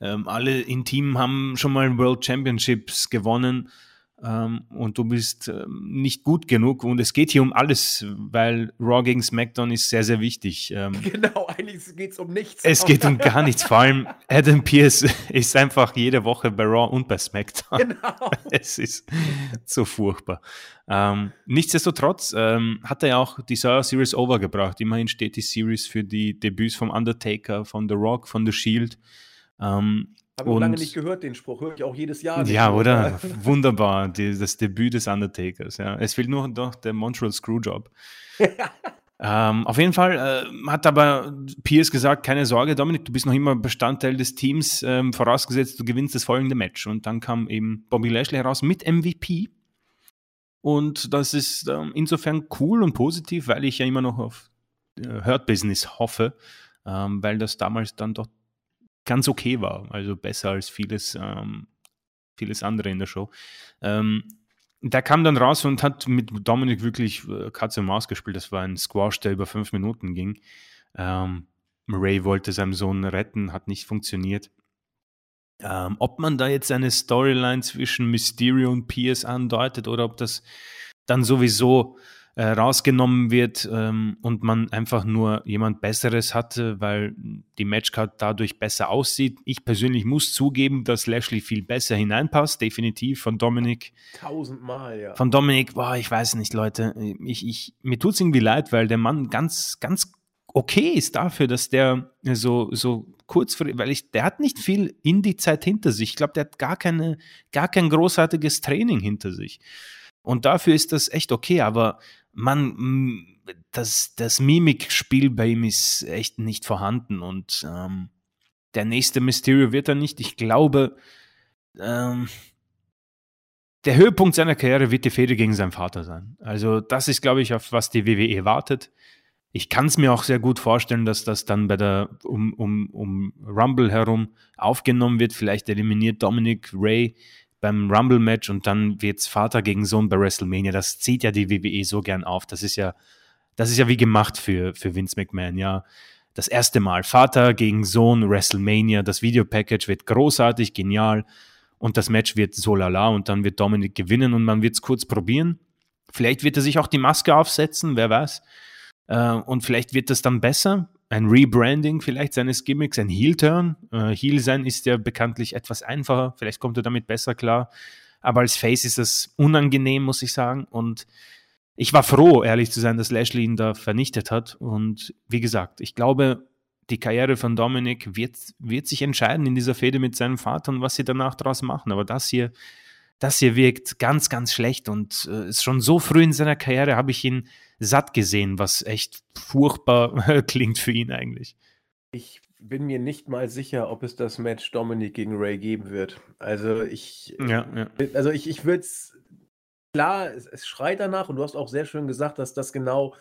ähm, alle in Team haben schon mal World Championships gewonnen ähm, und du bist ähm, nicht gut genug und es geht hier um alles, weil Raw gegen SmackDown ist sehr, sehr wichtig. Ähm, genau, eigentlich geht es um nichts. Es geht um gar nichts. Vor allem Adam Pierce ist einfach jede Woche bei Raw und bei SmackDown. Genau. Es ist so furchtbar. Ähm, nichtsdestotrotz ähm, hat er ja auch die Survivor Series overgebracht. Immerhin steht die Series für die Debüts vom Undertaker, von The Rock, von The Shield. Ähm, habe ich lange nicht gehört, den Spruch. Höre ich auch jedes Jahr. Ja, oder? Wunderbar. Die, das Debüt des Undertakers. Ja. Es fehlt nur noch der Montreal Screwjob. ähm, auf jeden Fall äh, hat aber Pierce gesagt: Keine Sorge, Dominik, du bist noch immer Bestandteil des Teams, ähm, vorausgesetzt, du gewinnst das folgende Match. Und dann kam eben Bobby Lashley heraus mit MVP. Und das ist ähm, insofern cool und positiv, weil ich ja immer noch auf äh, Hurt Business hoffe, ähm, weil das damals dann doch ganz okay war. Also besser als vieles, ähm, vieles andere in der Show. Ähm, der kam dann raus und hat mit Dominik wirklich äh, Katze und Maus gespielt. Das war ein Squash, der über fünf Minuten ging. Ähm, Ray wollte seinen Sohn retten, hat nicht funktioniert. Ähm, ob man da jetzt eine Storyline zwischen Mysterio und Pierce andeutet oder ob das dann sowieso äh, rausgenommen wird ähm, und man einfach nur jemand Besseres hatte, weil die Matchcard dadurch besser aussieht. Ich persönlich muss zugeben, dass Lashley viel besser hineinpasst, definitiv von Dominik. Tausendmal, ja. Von Dominik, boah, ich weiß nicht, Leute. Ich, ich, mir tut es irgendwie leid, weil der Mann ganz, ganz okay ist dafür, dass der so, so kurz, weil ich, der hat nicht viel Indie-Zeit hinter sich. Ich glaube, der hat gar keine, gar kein großartiges Training hinter sich. Und dafür ist das echt okay, aber man, das, das Mimikspiel bei ihm ist echt nicht vorhanden und ähm, der nächste Mysterio wird er nicht. Ich glaube, ähm, der Höhepunkt seiner Karriere wird die Fehde gegen seinen Vater sein. Also das ist, glaube ich, auf was die WWE wartet. Ich kann es mir auch sehr gut vorstellen, dass das dann bei der um, um, um Rumble herum aufgenommen wird. Vielleicht eliminiert Dominic Ray beim Rumble-Match und dann wird's Vater gegen Sohn bei WrestleMania. Das zieht ja die WWE so gern auf. Das ist ja, das ist ja wie gemacht für, für Vince McMahon, ja. Das erste Mal Vater gegen Sohn WrestleMania. Das Videopackage wird großartig, genial. Und das Match wird so lala und dann wird Dominik gewinnen und man wird es kurz probieren. Vielleicht wird er sich auch die Maske aufsetzen, wer weiß. Äh, und vielleicht wird das dann besser ein Rebranding vielleicht seines Gimmicks, ein Heel-Turn. Äh, Heel sein ist ja bekanntlich etwas einfacher, vielleicht kommt er damit besser klar. Aber als Face ist das unangenehm, muss ich sagen. Und ich war froh, ehrlich zu sein, dass Lashley ihn da vernichtet hat. Und wie gesagt, ich glaube, die Karriere von Dominik wird, wird sich entscheiden in dieser Fehde mit seinem Vater und was sie danach daraus machen. Aber das hier, das hier wirkt ganz, ganz schlecht und äh, schon so früh in seiner Karriere habe ich ihn satt gesehen, was echt furchtbar klingt für ihn eigentlich. Ich bin mir nicht mal sicher, ob es das Match Dominic gegen Ray geben wird. Also ich, ja, ja. also ich, ich würde es, klar, es, es schreit danach und du hast auch sehr schön gesagt, dass das genau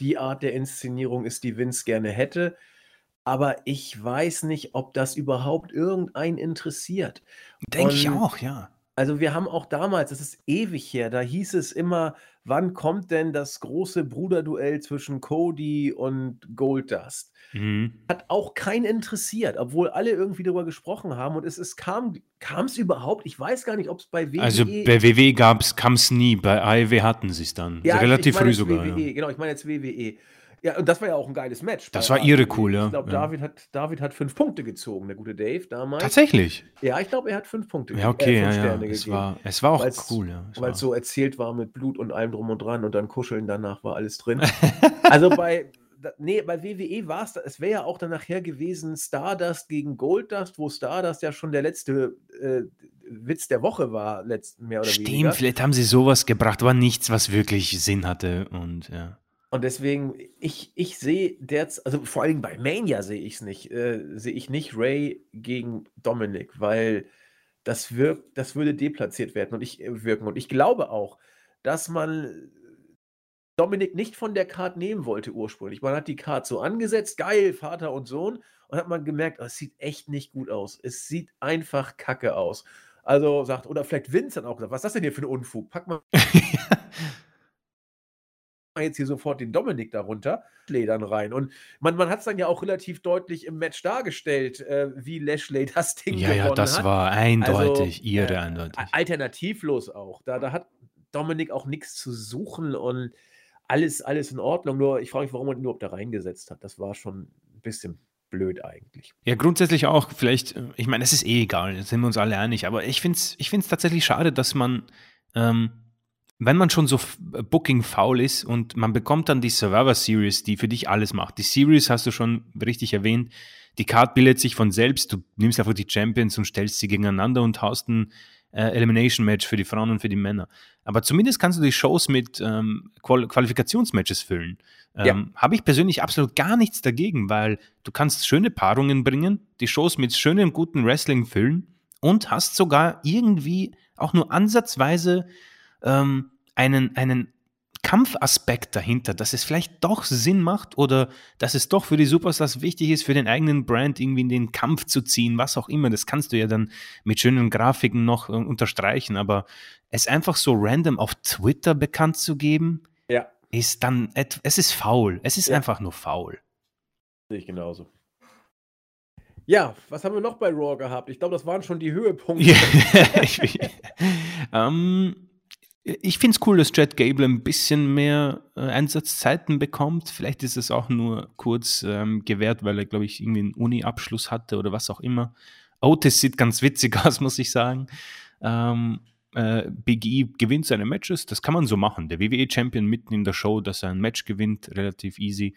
die Art der Inszenierung ist, die Vince gerne hätte. Aber ich weiß nicht, ob das überhaupt irgendeinen interessiert. Denke ich auch, ja. Also wir haben auch damals, das ist ewig her, da hieß es immer, wann kommt denn das große Bruderduell zwischen Cody und Goldust? Mhm. Hat auch keinen interessiert, obwohl alle irgendwie darüber gesprochen haben und es, es kam es überhaupt, ich weiß gar nicht, ob es bei WWE Also bei WWE kam es nie, bei AEW hatten sie es dann. Ja, relativ früh sogar. WWE, ja. Genau, ich meine jetzt WWE. Ja, und das war ja auch ein geiles Match. Das war ihre cool, ja. Ich glaube, ja. David, hat, David hat fünf Punkte gezogen, der gute Dave damals. Tatsächlich? Ja, ich glaube, er hat fünf Punkte Ja, okay, äh, ja, ja. gegeben. Es war, es war auch cool, ja. Weil es so erzählt war mit Blut und allem drum und dran und dann Kuscheln danach war alles drin. also bei, nee, bei WWE war es, es wäre ja auch dann nachher gewesen Stardust gegen Goldust, wo Stardust ja schon der letzte äh, Witz der Woche war, letzt, mehr oder Stimmt, weniger. vielleicht haben sie sowas gebracht, aber nichts, was wirklich Sinn hatte und ja. Und deswegen, ich, ich sehe derzeit, also vor allen Dingen bei Mania sehe ich es nicht, äh, sehe ich nicht Ray gegen Dominik, weil das wirkt, das würde deplatziert werden und ich äh, wirken. Und ich glaube auch, dass man Dominik nicht von der Card nehmen wollte ursprünglich. Man hat die Card so angesetzt, geil, Vater und Sohn, und hat man gemerkt, oh, es sieht echt nicht gut aus. Es sieht einfach kacke aus. Also sagt, oder vielleicht Vince hat auch gesagt, was ist das denn hier für ein Unfug? Pack mal jetzt hier sofort den Dominik darunter, Ledern rein. Und man, man hat es dann ja auch relativ deutlich im Match dargestellt, äh, wie Lashley das Ding ja, gewonnen hat. Ja, das hat. war eindeutig, also, ihre äh, eindeutig. Alternativlos auch. Da, da hat Dominik auch nichts zu suchen und alles, alles in Ordnung. Nur ich frage mich, warum man ihn überhaupt da reingesetzt hat. Das war schon ein bisschen blöd eigentlich. Ja, grundsätzlich auch, vielleicht, äh, ich meine, es ist eh egal, sind wir uns alle einig, aber ich finde es ich find's tatsächlich schade, dass man, ähm, wenn man schon so äh, Booking faul ist und man bekommt dann die Survivor Series, die für dich alles macht. Die Series hast du schon richtig erwähnt. Die Card bildet sich von selbst. Du nimmst einfach die Champions und stellst sie gegeneinander und haust ein äh, Elimination Match für die Frauen und für die Männer. Aber zumindest kannst du die Shows mit ähm, Qual Qualifikationsmatches füllen. Ähm, ja. Habe ich persönlich absolut gar nichts dagegen, weil du kannst schöne Paarungen bringen, die Shows mit schönem, guten Wrestling füllen und hast sogar irgendwie auch nur ansatzweise ähm, einen, einen Kampfaspekt dahinter, dass es vielleicht doch Sinn macht oder dass es doch für die Superstars wichtig ist, für den eigenen Brand irgendwie in den Kampf zu ziehen, was auch immer. Das kannst du ja dann mit schönen Grafiken noch äh, unterstreichen, aber es einfach so random auf Twitter bekannt zu geben, ja. ist dann, es ist faul. Es ist ja. einfach nur faul. Sehe ich genauso. Ja, was haben wir noch bei Raw gehabt? Ich glaube, das waren schon die Höhepunkte. Ähm, ich finde es cool, dass Chad Gable ein bisschen mehr äh, Einsatzzeiten bekommt. Vielleicht ist es auch nur kurz ähm, gewährt, weil er, glaube ich, irgendwie einen Uni-Abschluss hatte oder was auch immer. Otis sieht ganz witzig aus, muss ich sagen. Ähm, äh, Big E gewinnt seine Matches, das kann man so machen. Der WWE-Champion mitten in der Show, dass er ein Match gewinnt, relativ easy.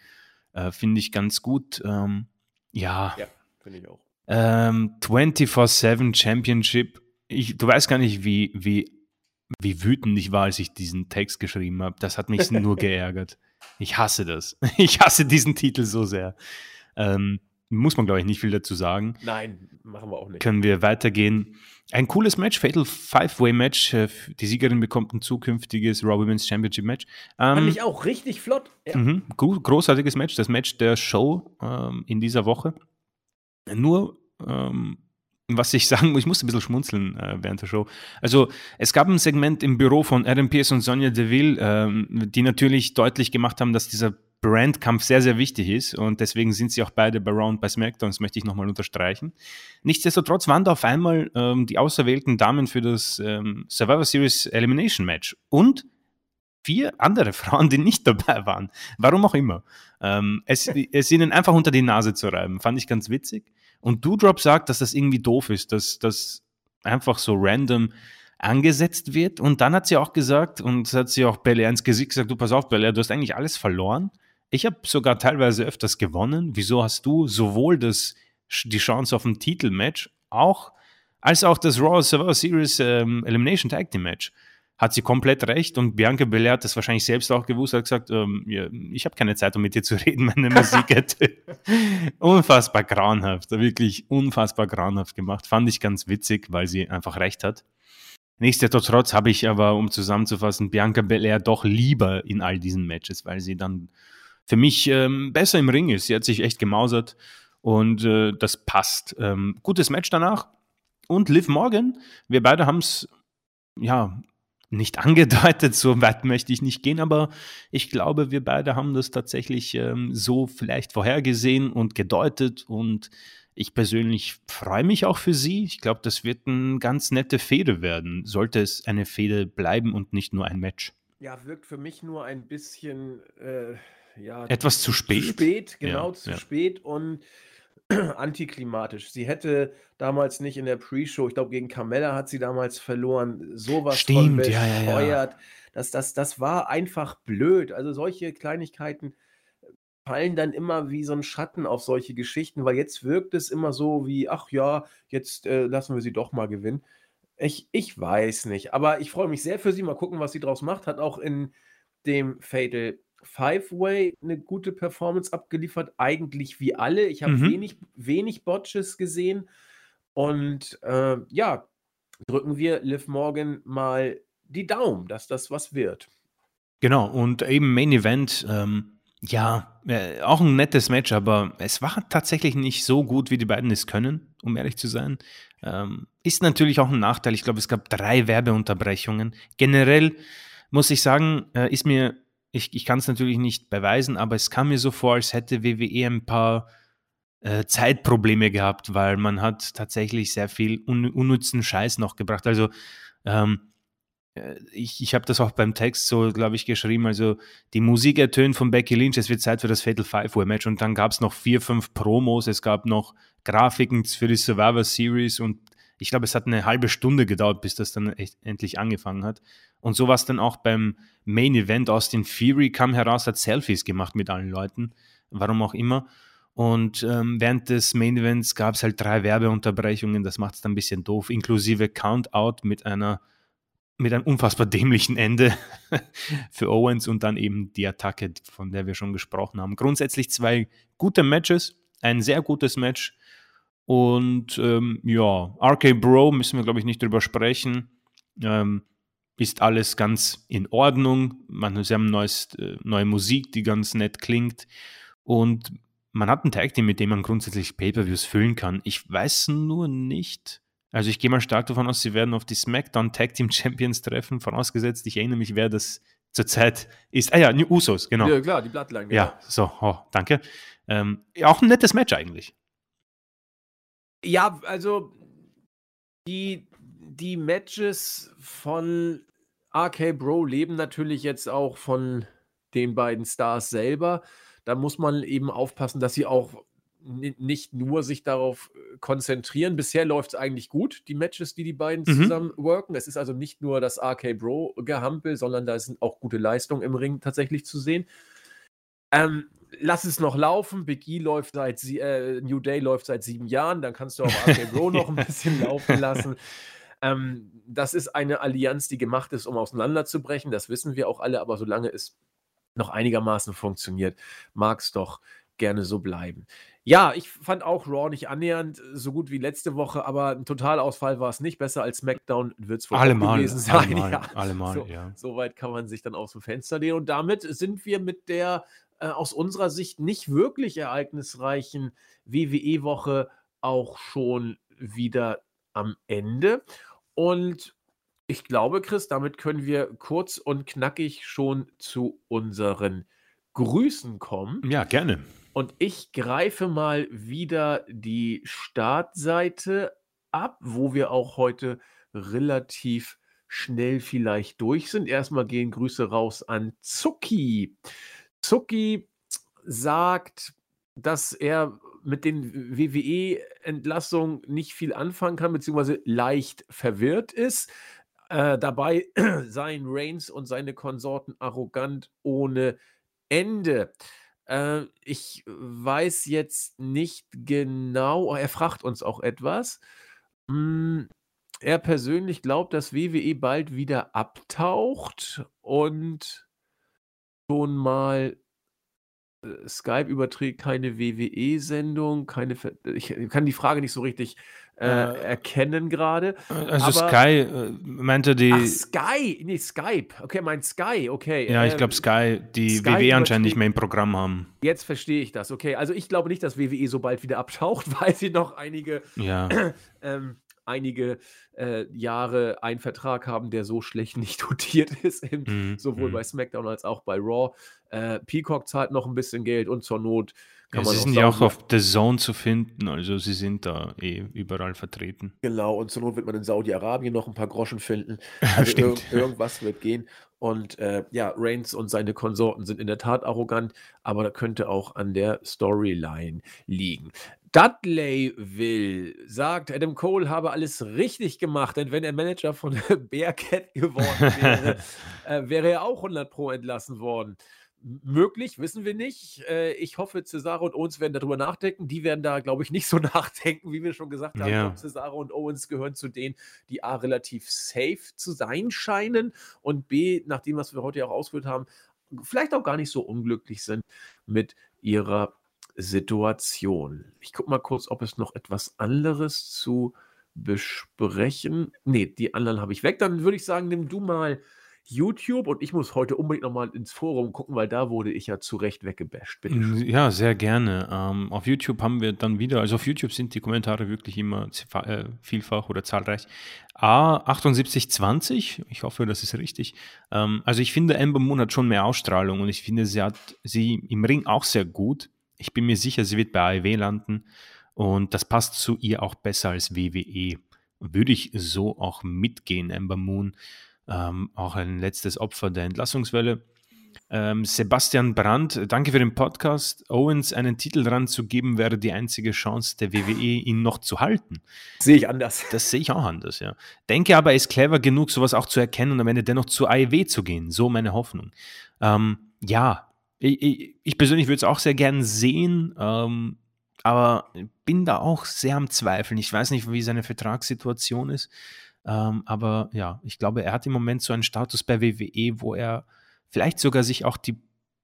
Äh, finde ich ganz gut. Ähm, ja. Ja, finde ich auch. 24-7 ähm, Championship. Ich, du weißt gar nicht, wie, wie wie wütend ich war, als ich diesen Text geschrieben habe. Das hat mich nur geärgert. Ich hasse das. Ich hasse diesen Titel so sehr. Ähm, muss man, glaube ich, nicht viel dazu sagen. Nein, machen wir auch nicht. Können wir weitergehen. Ein cooles Match, Fatal Five-Way-Match. Äh, die Siegerin bekommt ein zukünftiges Raw Women's Championship Match. Ähm, Fand ich auch richtig flott. Ja. Mhm, großartiges Match, das Match der Show ähm, in dieser Woche. Nur ähm, was ich sagen muss, ich musste ein bisschen schmunzeln äh, während der Show. Also es gab ein Segment im Büro von Adam Pierce und Sonja Deville, ähm, die natürlich deutlich gemacht haben, dass dieser Brandkampf sehr, sehr wichtig ist und deswegen sind sie auch beide bei Round bei SmackDown, das möchte ich nochmal unterstreichen. Nichtsdestotrotz waren da auf einmal ähm, die auserwählten Damen für das ähm, Survivor Series Elimination Match und vier andere Frauen, die nicht dabei waren. Warum auch immer. Ähm, es, es ihnen einfach unter die Nase zu reiben, fand ich ganz witzig. Und Doodrop sagt, dass das irgendwie doof ist, dass das einfach so random angesetzt wird. Und dann hat sie auch gesagt, und hat sie auch Belair ins Gesicht gesagt, du pass auf, Belair, du hast eigentlich alles verloren. Ich habe sogar teilweise öfters gewonnen. Wieso hast du sowohl das, die Chance auf ein Titelmatch, auch als auch das Raw Survivor Series ähm, Elimination Tag Team Match? Hat sie komplett recht und Bianca Belair hat das wahrscheinlich selbst auch gewusst, hat gesagt, ähm, ja, ich habe keine Zeit, um mit dir zu reden, meine Musik hätte unfassbar grauenhaft, wirklich unfassbar grauenhaft gemacht. Fand ich ganz witzig, weil sie einfach recht hat. Nichtsdestotrotz habe ich aber, um zusammenzufassen, Bianca Belair doch lieber in all diesen Matches, weil sie dann für mich ähm, besser im Ring ist. Sie hat sich echt gemausert und äh, das passt. Ähm, gutes Match danach. Und Liv Morgan, wir beide haben es ja, nicht angedeutet, so weit möchte ich nicht gehen, aber ich glaube, wir beide haben das tatsächlich ähm, so vielleicht vorhergesehen und gedeutet und ich persönlich freue mich auch für sie. Ich glaube, das wird eine ganz nette Fehde werden, sollte es eine Fehde bleiben und nicht nur ein Match. Ja, wirkt für mich nur ein bisschen äh, ja, etwas zu spät. Zu spät, genau, ja, zu ja. spät und antiklimatisch. Sie hätte damals nicht in der Pre-Show, ich glaube, gegen Carmella hat sie damals verloren, sowas Stimmt, von bescheuert. Ja, ja, ja. Das, das, das war einfach blöd. Also solche Kleinigkeiten fallen dann immer wie so ein Schatten auf solche Geschichten, weil jetzt wirkt es immer so wie, ach ja, jetzt äh, lassen wir sie doch mal gewinnen. Ich, ich weiß nicht, aber ich freue mich sehr für sie. Mal gucken, was sie draus macht. Hat auch in dem Fatal Five-Way eine gute Performance abgeliefert, eigentlich wie alle. Ich habe Mhm. wenig, wenig Botches gesehen. Und äh, ja, drücken wir Liv Morgan mal die Daumen, dass das was wird. Genau, und eben Main Event, ähm, ja, äh, auch ein nettes Match, aber es war tatsächlich nicht so gut, wie die beiden es können, um ehrlich zu sein. Ähm, ist natürlich auch ein Nachteil. Ich glaube, es gab drei Werbeunterbrechungen. Generell muss ich sagen, äh, ist mir, ich, ich kann es natürlich nicht beweisen, aber es kam mir so vor, als hätte WWE ein paar äh, Zeitprobleme gehabt, weil man hat tatsächlich sehr viel un unnützen Scheiß noch gebracht. Also ähm, äh, ich, ich habe das auch beim Text so, glaube ich, geschrieben. Also die Musik ertönt von Becky Lynch, es wird Zeit für das Fatal Five Way Match und dann gab es noch vier, fünf Promos, es gab noch Grafiken für die Survivor Series und ich glaube, es hat eine halbe Stunde gedauert, bis das dann echt endlich angefangen hat. Und so war es dann auch beim Main Event. Austin Fury kam heraus, hat Selfies gemacht mit allen Leuten, warum auch immer. Und ähm, während des Main Events gab es halt drei Werbeunterbrechungen, das macht es dann ein bisschen doof, inklusive Countout mit einer mit einem unfassbar dämlichen Ende für Owens und dann eben die Attacke, von der wir schon gesprochen haben. Grundsätzlich zwei gute Matches, ein sehr gutes Match. Und ähm, ja, RK Bro müssen wir, glaube ich, nicht drüber sprechen. Ähm, ist alles ganz in Ordnung. Man, sie haben neues, äh, neue Musik, die ganz nett klingt. Und man hat ein Tag Team, mit dem man grundsätzlich Pay-Per-Views füllen kann. Ich weiß nur nicht, also ich gehe mal stark davon aus, sie werden auf die SmackDown Tag Team Champions treffen, vorausgesetzt, ich erinnere mich, wer das zurzeit ist. Ah ja, New Usos, genau. Ja, klar, die Bloodline. Ja, genau. so, oh, danke. Ähm, ja, auch ein nettes Match eigentlich. Ja, also die, die Matches von RK Bro leben natürlich jetzt auch von den beiden Stars selber. Da muss man eben aufpassen, dass sie auch ni- nicht nur sich darauf äh, konzentrieren. Bisher läuft es eigentlich gut, die Matches, die die beiden Mhm. zusammen worken. Es ist also nicht nur das RK Bro Gehampel, sondern da sind auch gute Leistungen im Ring tatsächlich zu sehen. Ähm, lass es noch laufen. Big E läuft seit äh, New Day läuft seit sieben Jahren. Dann kannst du auch RK Bro noch ein bisschen laufen lassen. Ähm, das ist eine Allianz, die gemacht ist, um auseinanderzubrechen. Das wissen wir auch alle. Aber solange es noch einigermaßen funktioniert, mag es doch gerne so bleiben. Ja, ich fand auch Raw nicht annähernd so gut wie letzte Woche, aber ein Totalausfall war es nicht. Besser als SmackDown wird es wohl Allemal, gewesen sein. allemal, ja. allemal, so, ja. so weit kann man sich dann aus dem Fenster lehnen. Und damit sind wir mit der äh, aus unserer Sicht nicht wirklich ereignisreichen WWE-Woche auch schon wieder am Ende. Und ich glaube, Chris, damit können wir kurz und knackig schon zu unseren Grüßen kommen. Ja, gerne. Und ich greife mal wieder die Startseite ab, wo wir auch heute relativ schnell vielleicht durch sind. Erstmal gehen Grüße raus an Zucki. Zucki sagt, dass er mit den WWE-Entlassungen nicht viel anfangen kann, beziehungsweise leicht verwirrt ist. Äh, dabei seien Reigns und seine Konsorten arrogant ohne Ende. Äh, ich weiß jetzt nicht genau, er fragt uns auch etwas. Hm, er persönlich glaubt, dass WWE bald wieder abtaucht und schon mal Skype überträgt keine WWE-Sendung, keine. Ver ich kann die Frage nicht so richtig äh, Äh, erkennen gerade. Also Aber- Sky äh, meinte die, Ach, Sky! Nee, Skype. Okay, mein Sky, okay. ja, ich äh, glaube Sky, die Sky WWE anscheinend nicht mehr im Programm haben. Jetzt verstehe ich das, okay. Also ich glaube nicht, dass WWE so bald wieder abtaucht, weil sie noch einige, Ja, ähm, einige äh, Jahre einen Vertrag haben, der so schlecht nicht dotiert ist, im, Mhm, sowohl mhm. bei SmackDown als auch bei Raw. Äh, Peacock zahlt noch ein bisschen Geld und zur Not kann ja, man sie sind ja auch auf The Zone zu finden, also sie sind da eh überall vertreten. Genau, und zur Not wird man in Saudi-Arabien noch ein paar Groschen finden. Also Stimmt. irg irgendwas wird gehen. Und äh, ja, Reigns und seine Konsorten sind in der Tat arrogant, aber da könnte auch an der Storyline liegen. Dudley will, sagt, Adam Cole habe alles richtig gemacht, denn wenn er Manager von Bearcat geworden wäre, äh, wäre er auch 100 Pro entlassen worden. Möglich, wissen wir nicht. Äh, ich hoffe, Cesaro und Owens werden darüber nachdenken. Die werden da, glaube ich, nicht so nachdenken, wie wir schon gesagt haben. Ja. Cesaro und Owens gehören zu denen, die A, relativ safe zu sein scheinen und B, nach dem, was wir heute ja auch ausgeführt haben, vielleicht auch gar nicht so unglücklich sind mit ihrer Situation. Ich gucke mal kurz, ob es noch etwas anderes zu besprechen. Ne, die anderen habe ich weg. Dann würde ich sagen, nimm du mal YouTube und ich muss heute unbedingt nochmal ins Forum gucken, weil da wurde ich ja zu Recht weggebasht. Ja, sehr gerne. Ähm, auf YouTube haben wir dann wieder, also auf YouTube sind die Kommentare wirklich immer äh, vielfach oder zahlreich. A7820, ich hoffe, das ist richtig. Ähm, also ich finde, Ember Moon hat schon mehr Ausstrahlung und ich finde, sie hat sie im Ring auch sehr gut. Ich bin mir sicher, sie wird bei AEW landen und das passt zu ihr auch besser als WWE. Würde ich so auch mitgehen, Ember Moon ähm, auch ein letztes Opfer der Entlassungswelle. Ähm, Sebastian Brandt, danke für den Podcast. Owens einen Titel dran zu geben, wäre die einzige Chance der WWE, ihn noch zu halten. Sehe ich anders. Das sehe ich auch anders, ja. Denke aber, er ist clever genug, sowas auch zu erkennen und am Ende dennoch zu AEW zu gehen. So meine Hoffnung. Ähm, ja, ich, ich, ich persönlich würde es auch sehr gern sehen, ähm, aber bin da auch sehr am Zweifeln. Ich weiß nicht, wie seine Vertragssituation ist. Ähm, aber ja, ich glaube, er hat im Moment so einen Status bei WWE, wo er vielleicht sogar sich auch die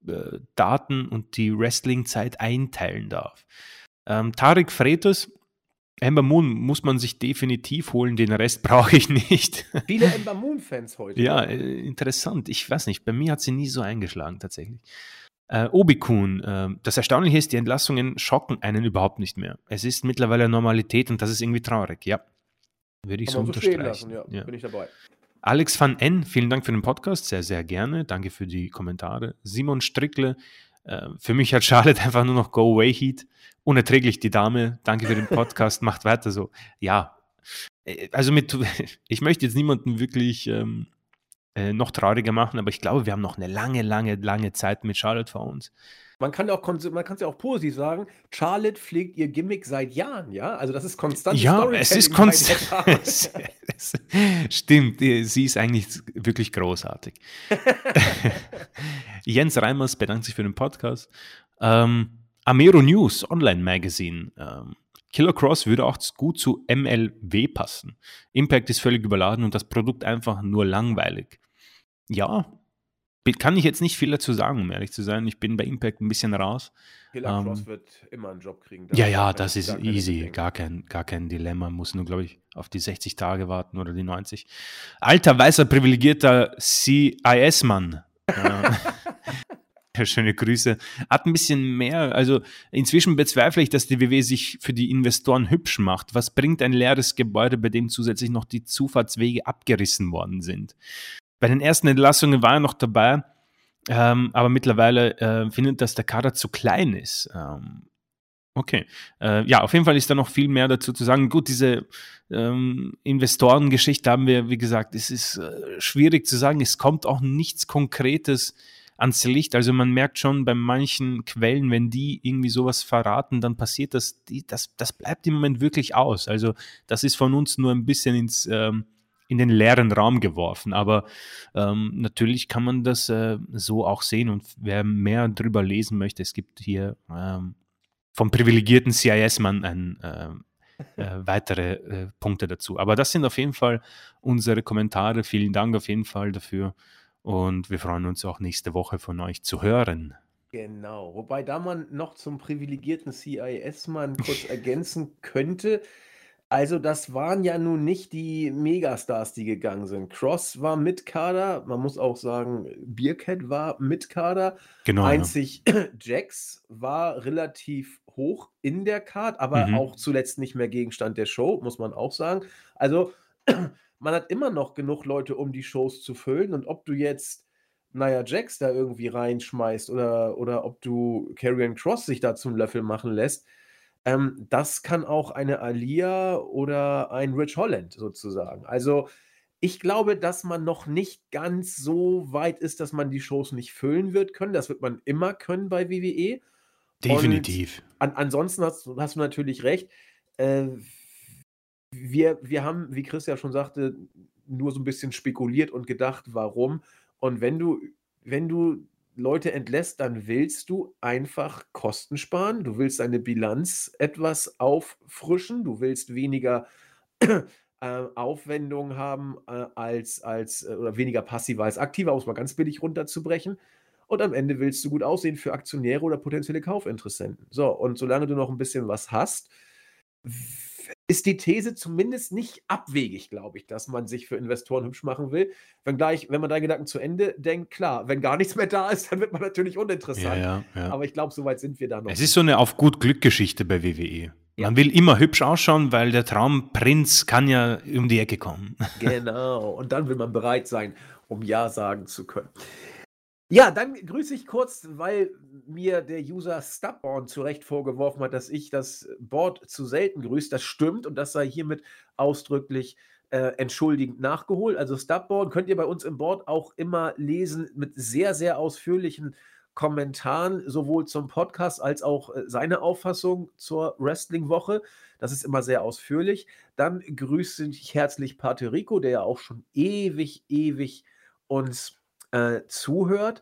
äh, Daten und die Wrestling-Zeit einteilen darf. Ähm, Tarek Freitas, Ember Moon muss man sich definitiv holen, den Rest brauche ich nicht. Viele Ember Moon-Fans heute. Ja, äh, interessant. Ich weiß nicht, bei mir hat sie nie so eingeschlagen tatsächlich. Äh, Obikun, äh, das Erstaunliche ist, die Entlassungen schocken einen überhaupt nicht mehr. Es ist mittlerweile Normalität und das ist irgendwie traurig, ja. Würde ich Kann so unterstreichen. Lassen, ja, ja. Bin ich dabei. Alex van N, vielen Dank für den Podcast, sehr, sehr gerne. Danke für die Kommentare. Simon Strickle, äh, für mich hat Charlotte einfach nur noch Go Away Heat. Unerträglich die Dame. Danke für den Podcast, macht weiter so. Ja, äh, also mit, ich möchte jetzt niemanden wirklich ähm, äh, noch trauriger machen, aber ich glaube, wir haben noch eine lange, lange, lange Zeit mit Charlotte vor uns. Man kann auch, man kann es ja auch positiv sagen, Charlotte pflegt ihr Gimmick seit Jahren, ja? Also das ist konstant. Ja, es ist konstant. Stimmt, sie ist eigentlich wirklich großartig. Jens Reimers bedankt sich für den Podcast. Ähm, Amero News, Online Magazine. Ähm, Killer Cross würde auch gut zu MLW passen. Impact ist völlig überladen und das Produkt einfach nur langweilig. Ja, kann ich jetzt nicht viel dazu sagen, um ehrlich zu sein. Ich bin bei Impact ein bisschen raus. Ähm, Cross wird immer einen Job kriegen. Ja, ja, das ist easy. Gar kein, gar kein Dilemma. Muss nur, glaube ich, auf die 60 Tage warten oder die 90. Alter, weißer, privilegierter CIS-Mann. Ja, schöne Grüße. Hat ein bisschen mehr, also inzwischen bezweifle ich, dass die WW sich für die Investoren hübsch macht. Was bringt ein leeres Gebäude, bei dem zusätzlich noch die Zufahrtswege abgerissen worden sind? Bei den ersten Entlassungen war er noch dabei, ähm, aber mittlerweile äh, findet, dass der Kader zu klein ist. Ähm, okay. Äh, ja, auf jeden Fall ist da noch viel mehr dazu zu sagen. Gut, diese ähm, Investorengeschichte haben wir, wie gesagt, es ist äh, schwierig zu sagen. Es kommt auch nichts Konkretes ans Licht. Also man merkt schon bei manchen Quellen, wenn die irgendwie sowas verraten, dann passiert das, die, das, das bleibt im Moment wirklich aus. Also das ist von uns nur ein bisschen ins, ähm, in den leeren Raum geworfen. Aber ähm, natürlich kann man das äh, so auch sehen und wer mehr darüber lesen möchte, es gibt hier ähm, vom privilegierten CIS-Mann äh, äh, weitere äh, Punkte dazu. Aber das sind auf jeden Fall unsere Kommentare. Vielen Dank auf jeden Fall dafür und wir freuen uns auch nächste Woche von euch zu hören. Genau, wobei da man noch zum privilegierten CIS-Mann kurz ergänzen könnte, also, das waren ja nun nicht die Megastars, die gegangen sind. Cross war mit Kader, man muss auch sagen, Beercat war mit Kader. Genau. Ja. Einzig Jax war relativ hoch in der Card, aber Mhm. auch zuletzt nicht mehr Gegenstand der Show, muss man auch sagen. Also, man hat immer noch genug Leute, um die Shows zu füllen. Und ob du jetzt, naja, Jax da irgendwie reinschmeißt oder, oder ob du Karrion Cross sich da zum Löffel machen lässt, ähm, das kann auch eine Alia oder ein Rich Holland sozusagen. Also ich glaube, dass man noch nicht ganz so weit ist, dass man die Shows nicht füllen wird können. Das wird man immer können bei WWE. Definitiv. An, ansonsten hast, hast, du natürlich recht. Äh, wir, wir haben, wie Chris ja schon sagte, nur so ein bisschen spekuliert und gedacht, warum. Und wenn du, wenn du Leute entlässt, dann willst du einfach Kosten sparen. Du willst deine Bilanz etwas auffrischen. Du willst weniger äh, Aufwendungen haben äh, als, als äh, oder weniger passiver als aktiver, um es mal ganz billig runterzubrechen. und am Ende willst du gut aussehen für Aktionäre oder potenzielle Kaufinteressenten. So, und solange du noch ein bisschen was hast, ist die These zumindest nicht abwegig, glaube ich, dass man sich für Investoren hübsch machen will. Wenn gleich, wenn man deinen Gedanken zu Ende denkt, klar, wenn gar nichts mehr da ist, dann wird man natürlich uninteressant. Ja, ja, ja. Aber ich glaube, soweit sind wir da noch. Es ist so eine auf gut Glück Geschichte bei WWE. Man will immer hübsch ausschauen, weil der Traumprinz kann ja um die Ecke kommen. Genau. Und dann will man bereit sein, um Ja sagen zu können. Ja, dann grüße ich kurz, weil mir der User Stubborn zu Recht vorgeworfen hat, dass ich das Board zu selten grüße. Das stimmt und das sei hiermit ausdrücklich äh, entschuldigend nachgeholt. Also Stubborn könnt ihr bei uns im Board auch immer lesen mit sehr, sehr ausführlichen Kommentaren, sowohl zum Podcast als auch äh, seine Auffassung zur Wrestling-Woche. Das ist immer sehr ausführlich. Dann grüße ich herzlich Pater Rico, der ja auch schon ewig, ewig uns äh, zuhört.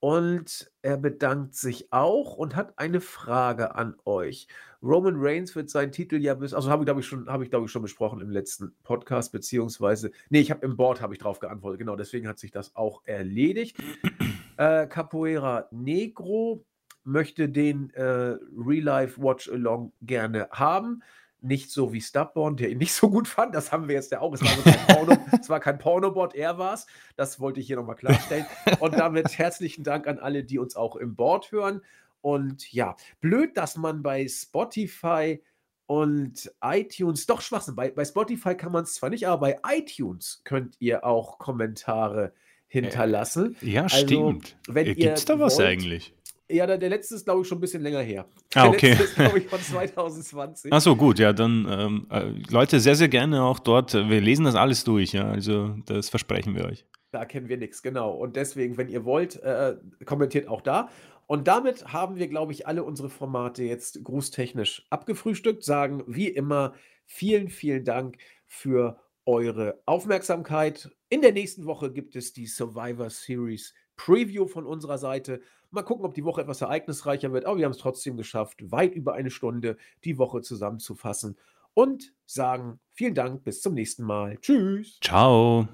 Und er bedankt sich auch und hat eine Frage an euch. Roman Reigns wird seinen Titel ja bis, also habe ich glaube ich schon, habe ich glaube ich schon besprochen im letzten Podcast, beziehungsweise, nee, ich habe im Board habe ich drauf geantwortet, genau, deswegen hat sich das auch erledigt. äh, Capoeira Negro möchte den äh, Real Life Watch Along gerne haben nicht so wie Stubborn, der ihn nicht so gut fand. Das haben wir jetzt ja auch. Es war, kein, Porno, es war kein Pornobot, er war es. Das wollte ich hier nochmal klarstellen. Und damit herzlichen Dank an alle, die uns auch im Board hören. Und ja, blöd, dass man bei Spotify und iTunes, doch Schwachsinn, bei, bei Spotify kann man es zwar nicht, aber bei iTunes könnt ihr auch Kommentare hinterlassen. Äh, ja, also, stimmt. Gibt es da was wollt, eigentlich? Ja, der, der letzte ist, glaube ich, schon ein bisschen länger her. Ah, okay. Der letzte ist, glaube ich, von 2020. Ach so, gut, ja, dann ähm, äh, Leute, sehr, sehr gerne auch dort. Wir lesen das alles durch, ja, also das versprechen wir euch. Da kennen wir nichts, genau. Und deswegen, wenn ihr wollt, äh, kommentiert auch da. Und damit haben wir, glaube ich, alle unsere Formate jetzt grußtechnisch abgefrühstückt. Sagen wie immer vielen, vielen Dank für eure Aufmerksamkeit. In der nächsten Woche gibt es die Survivor Series Preview von unserer Seite. Mal gucken, ob die Woche etwas ereignisreicher wird, aber wir haben es trotzdem geschafft, weit über eine Stunde die Woche zusammenzufassen und sagen vielen Dank, bis zum nächsten Mal. Tschüss. Ciao.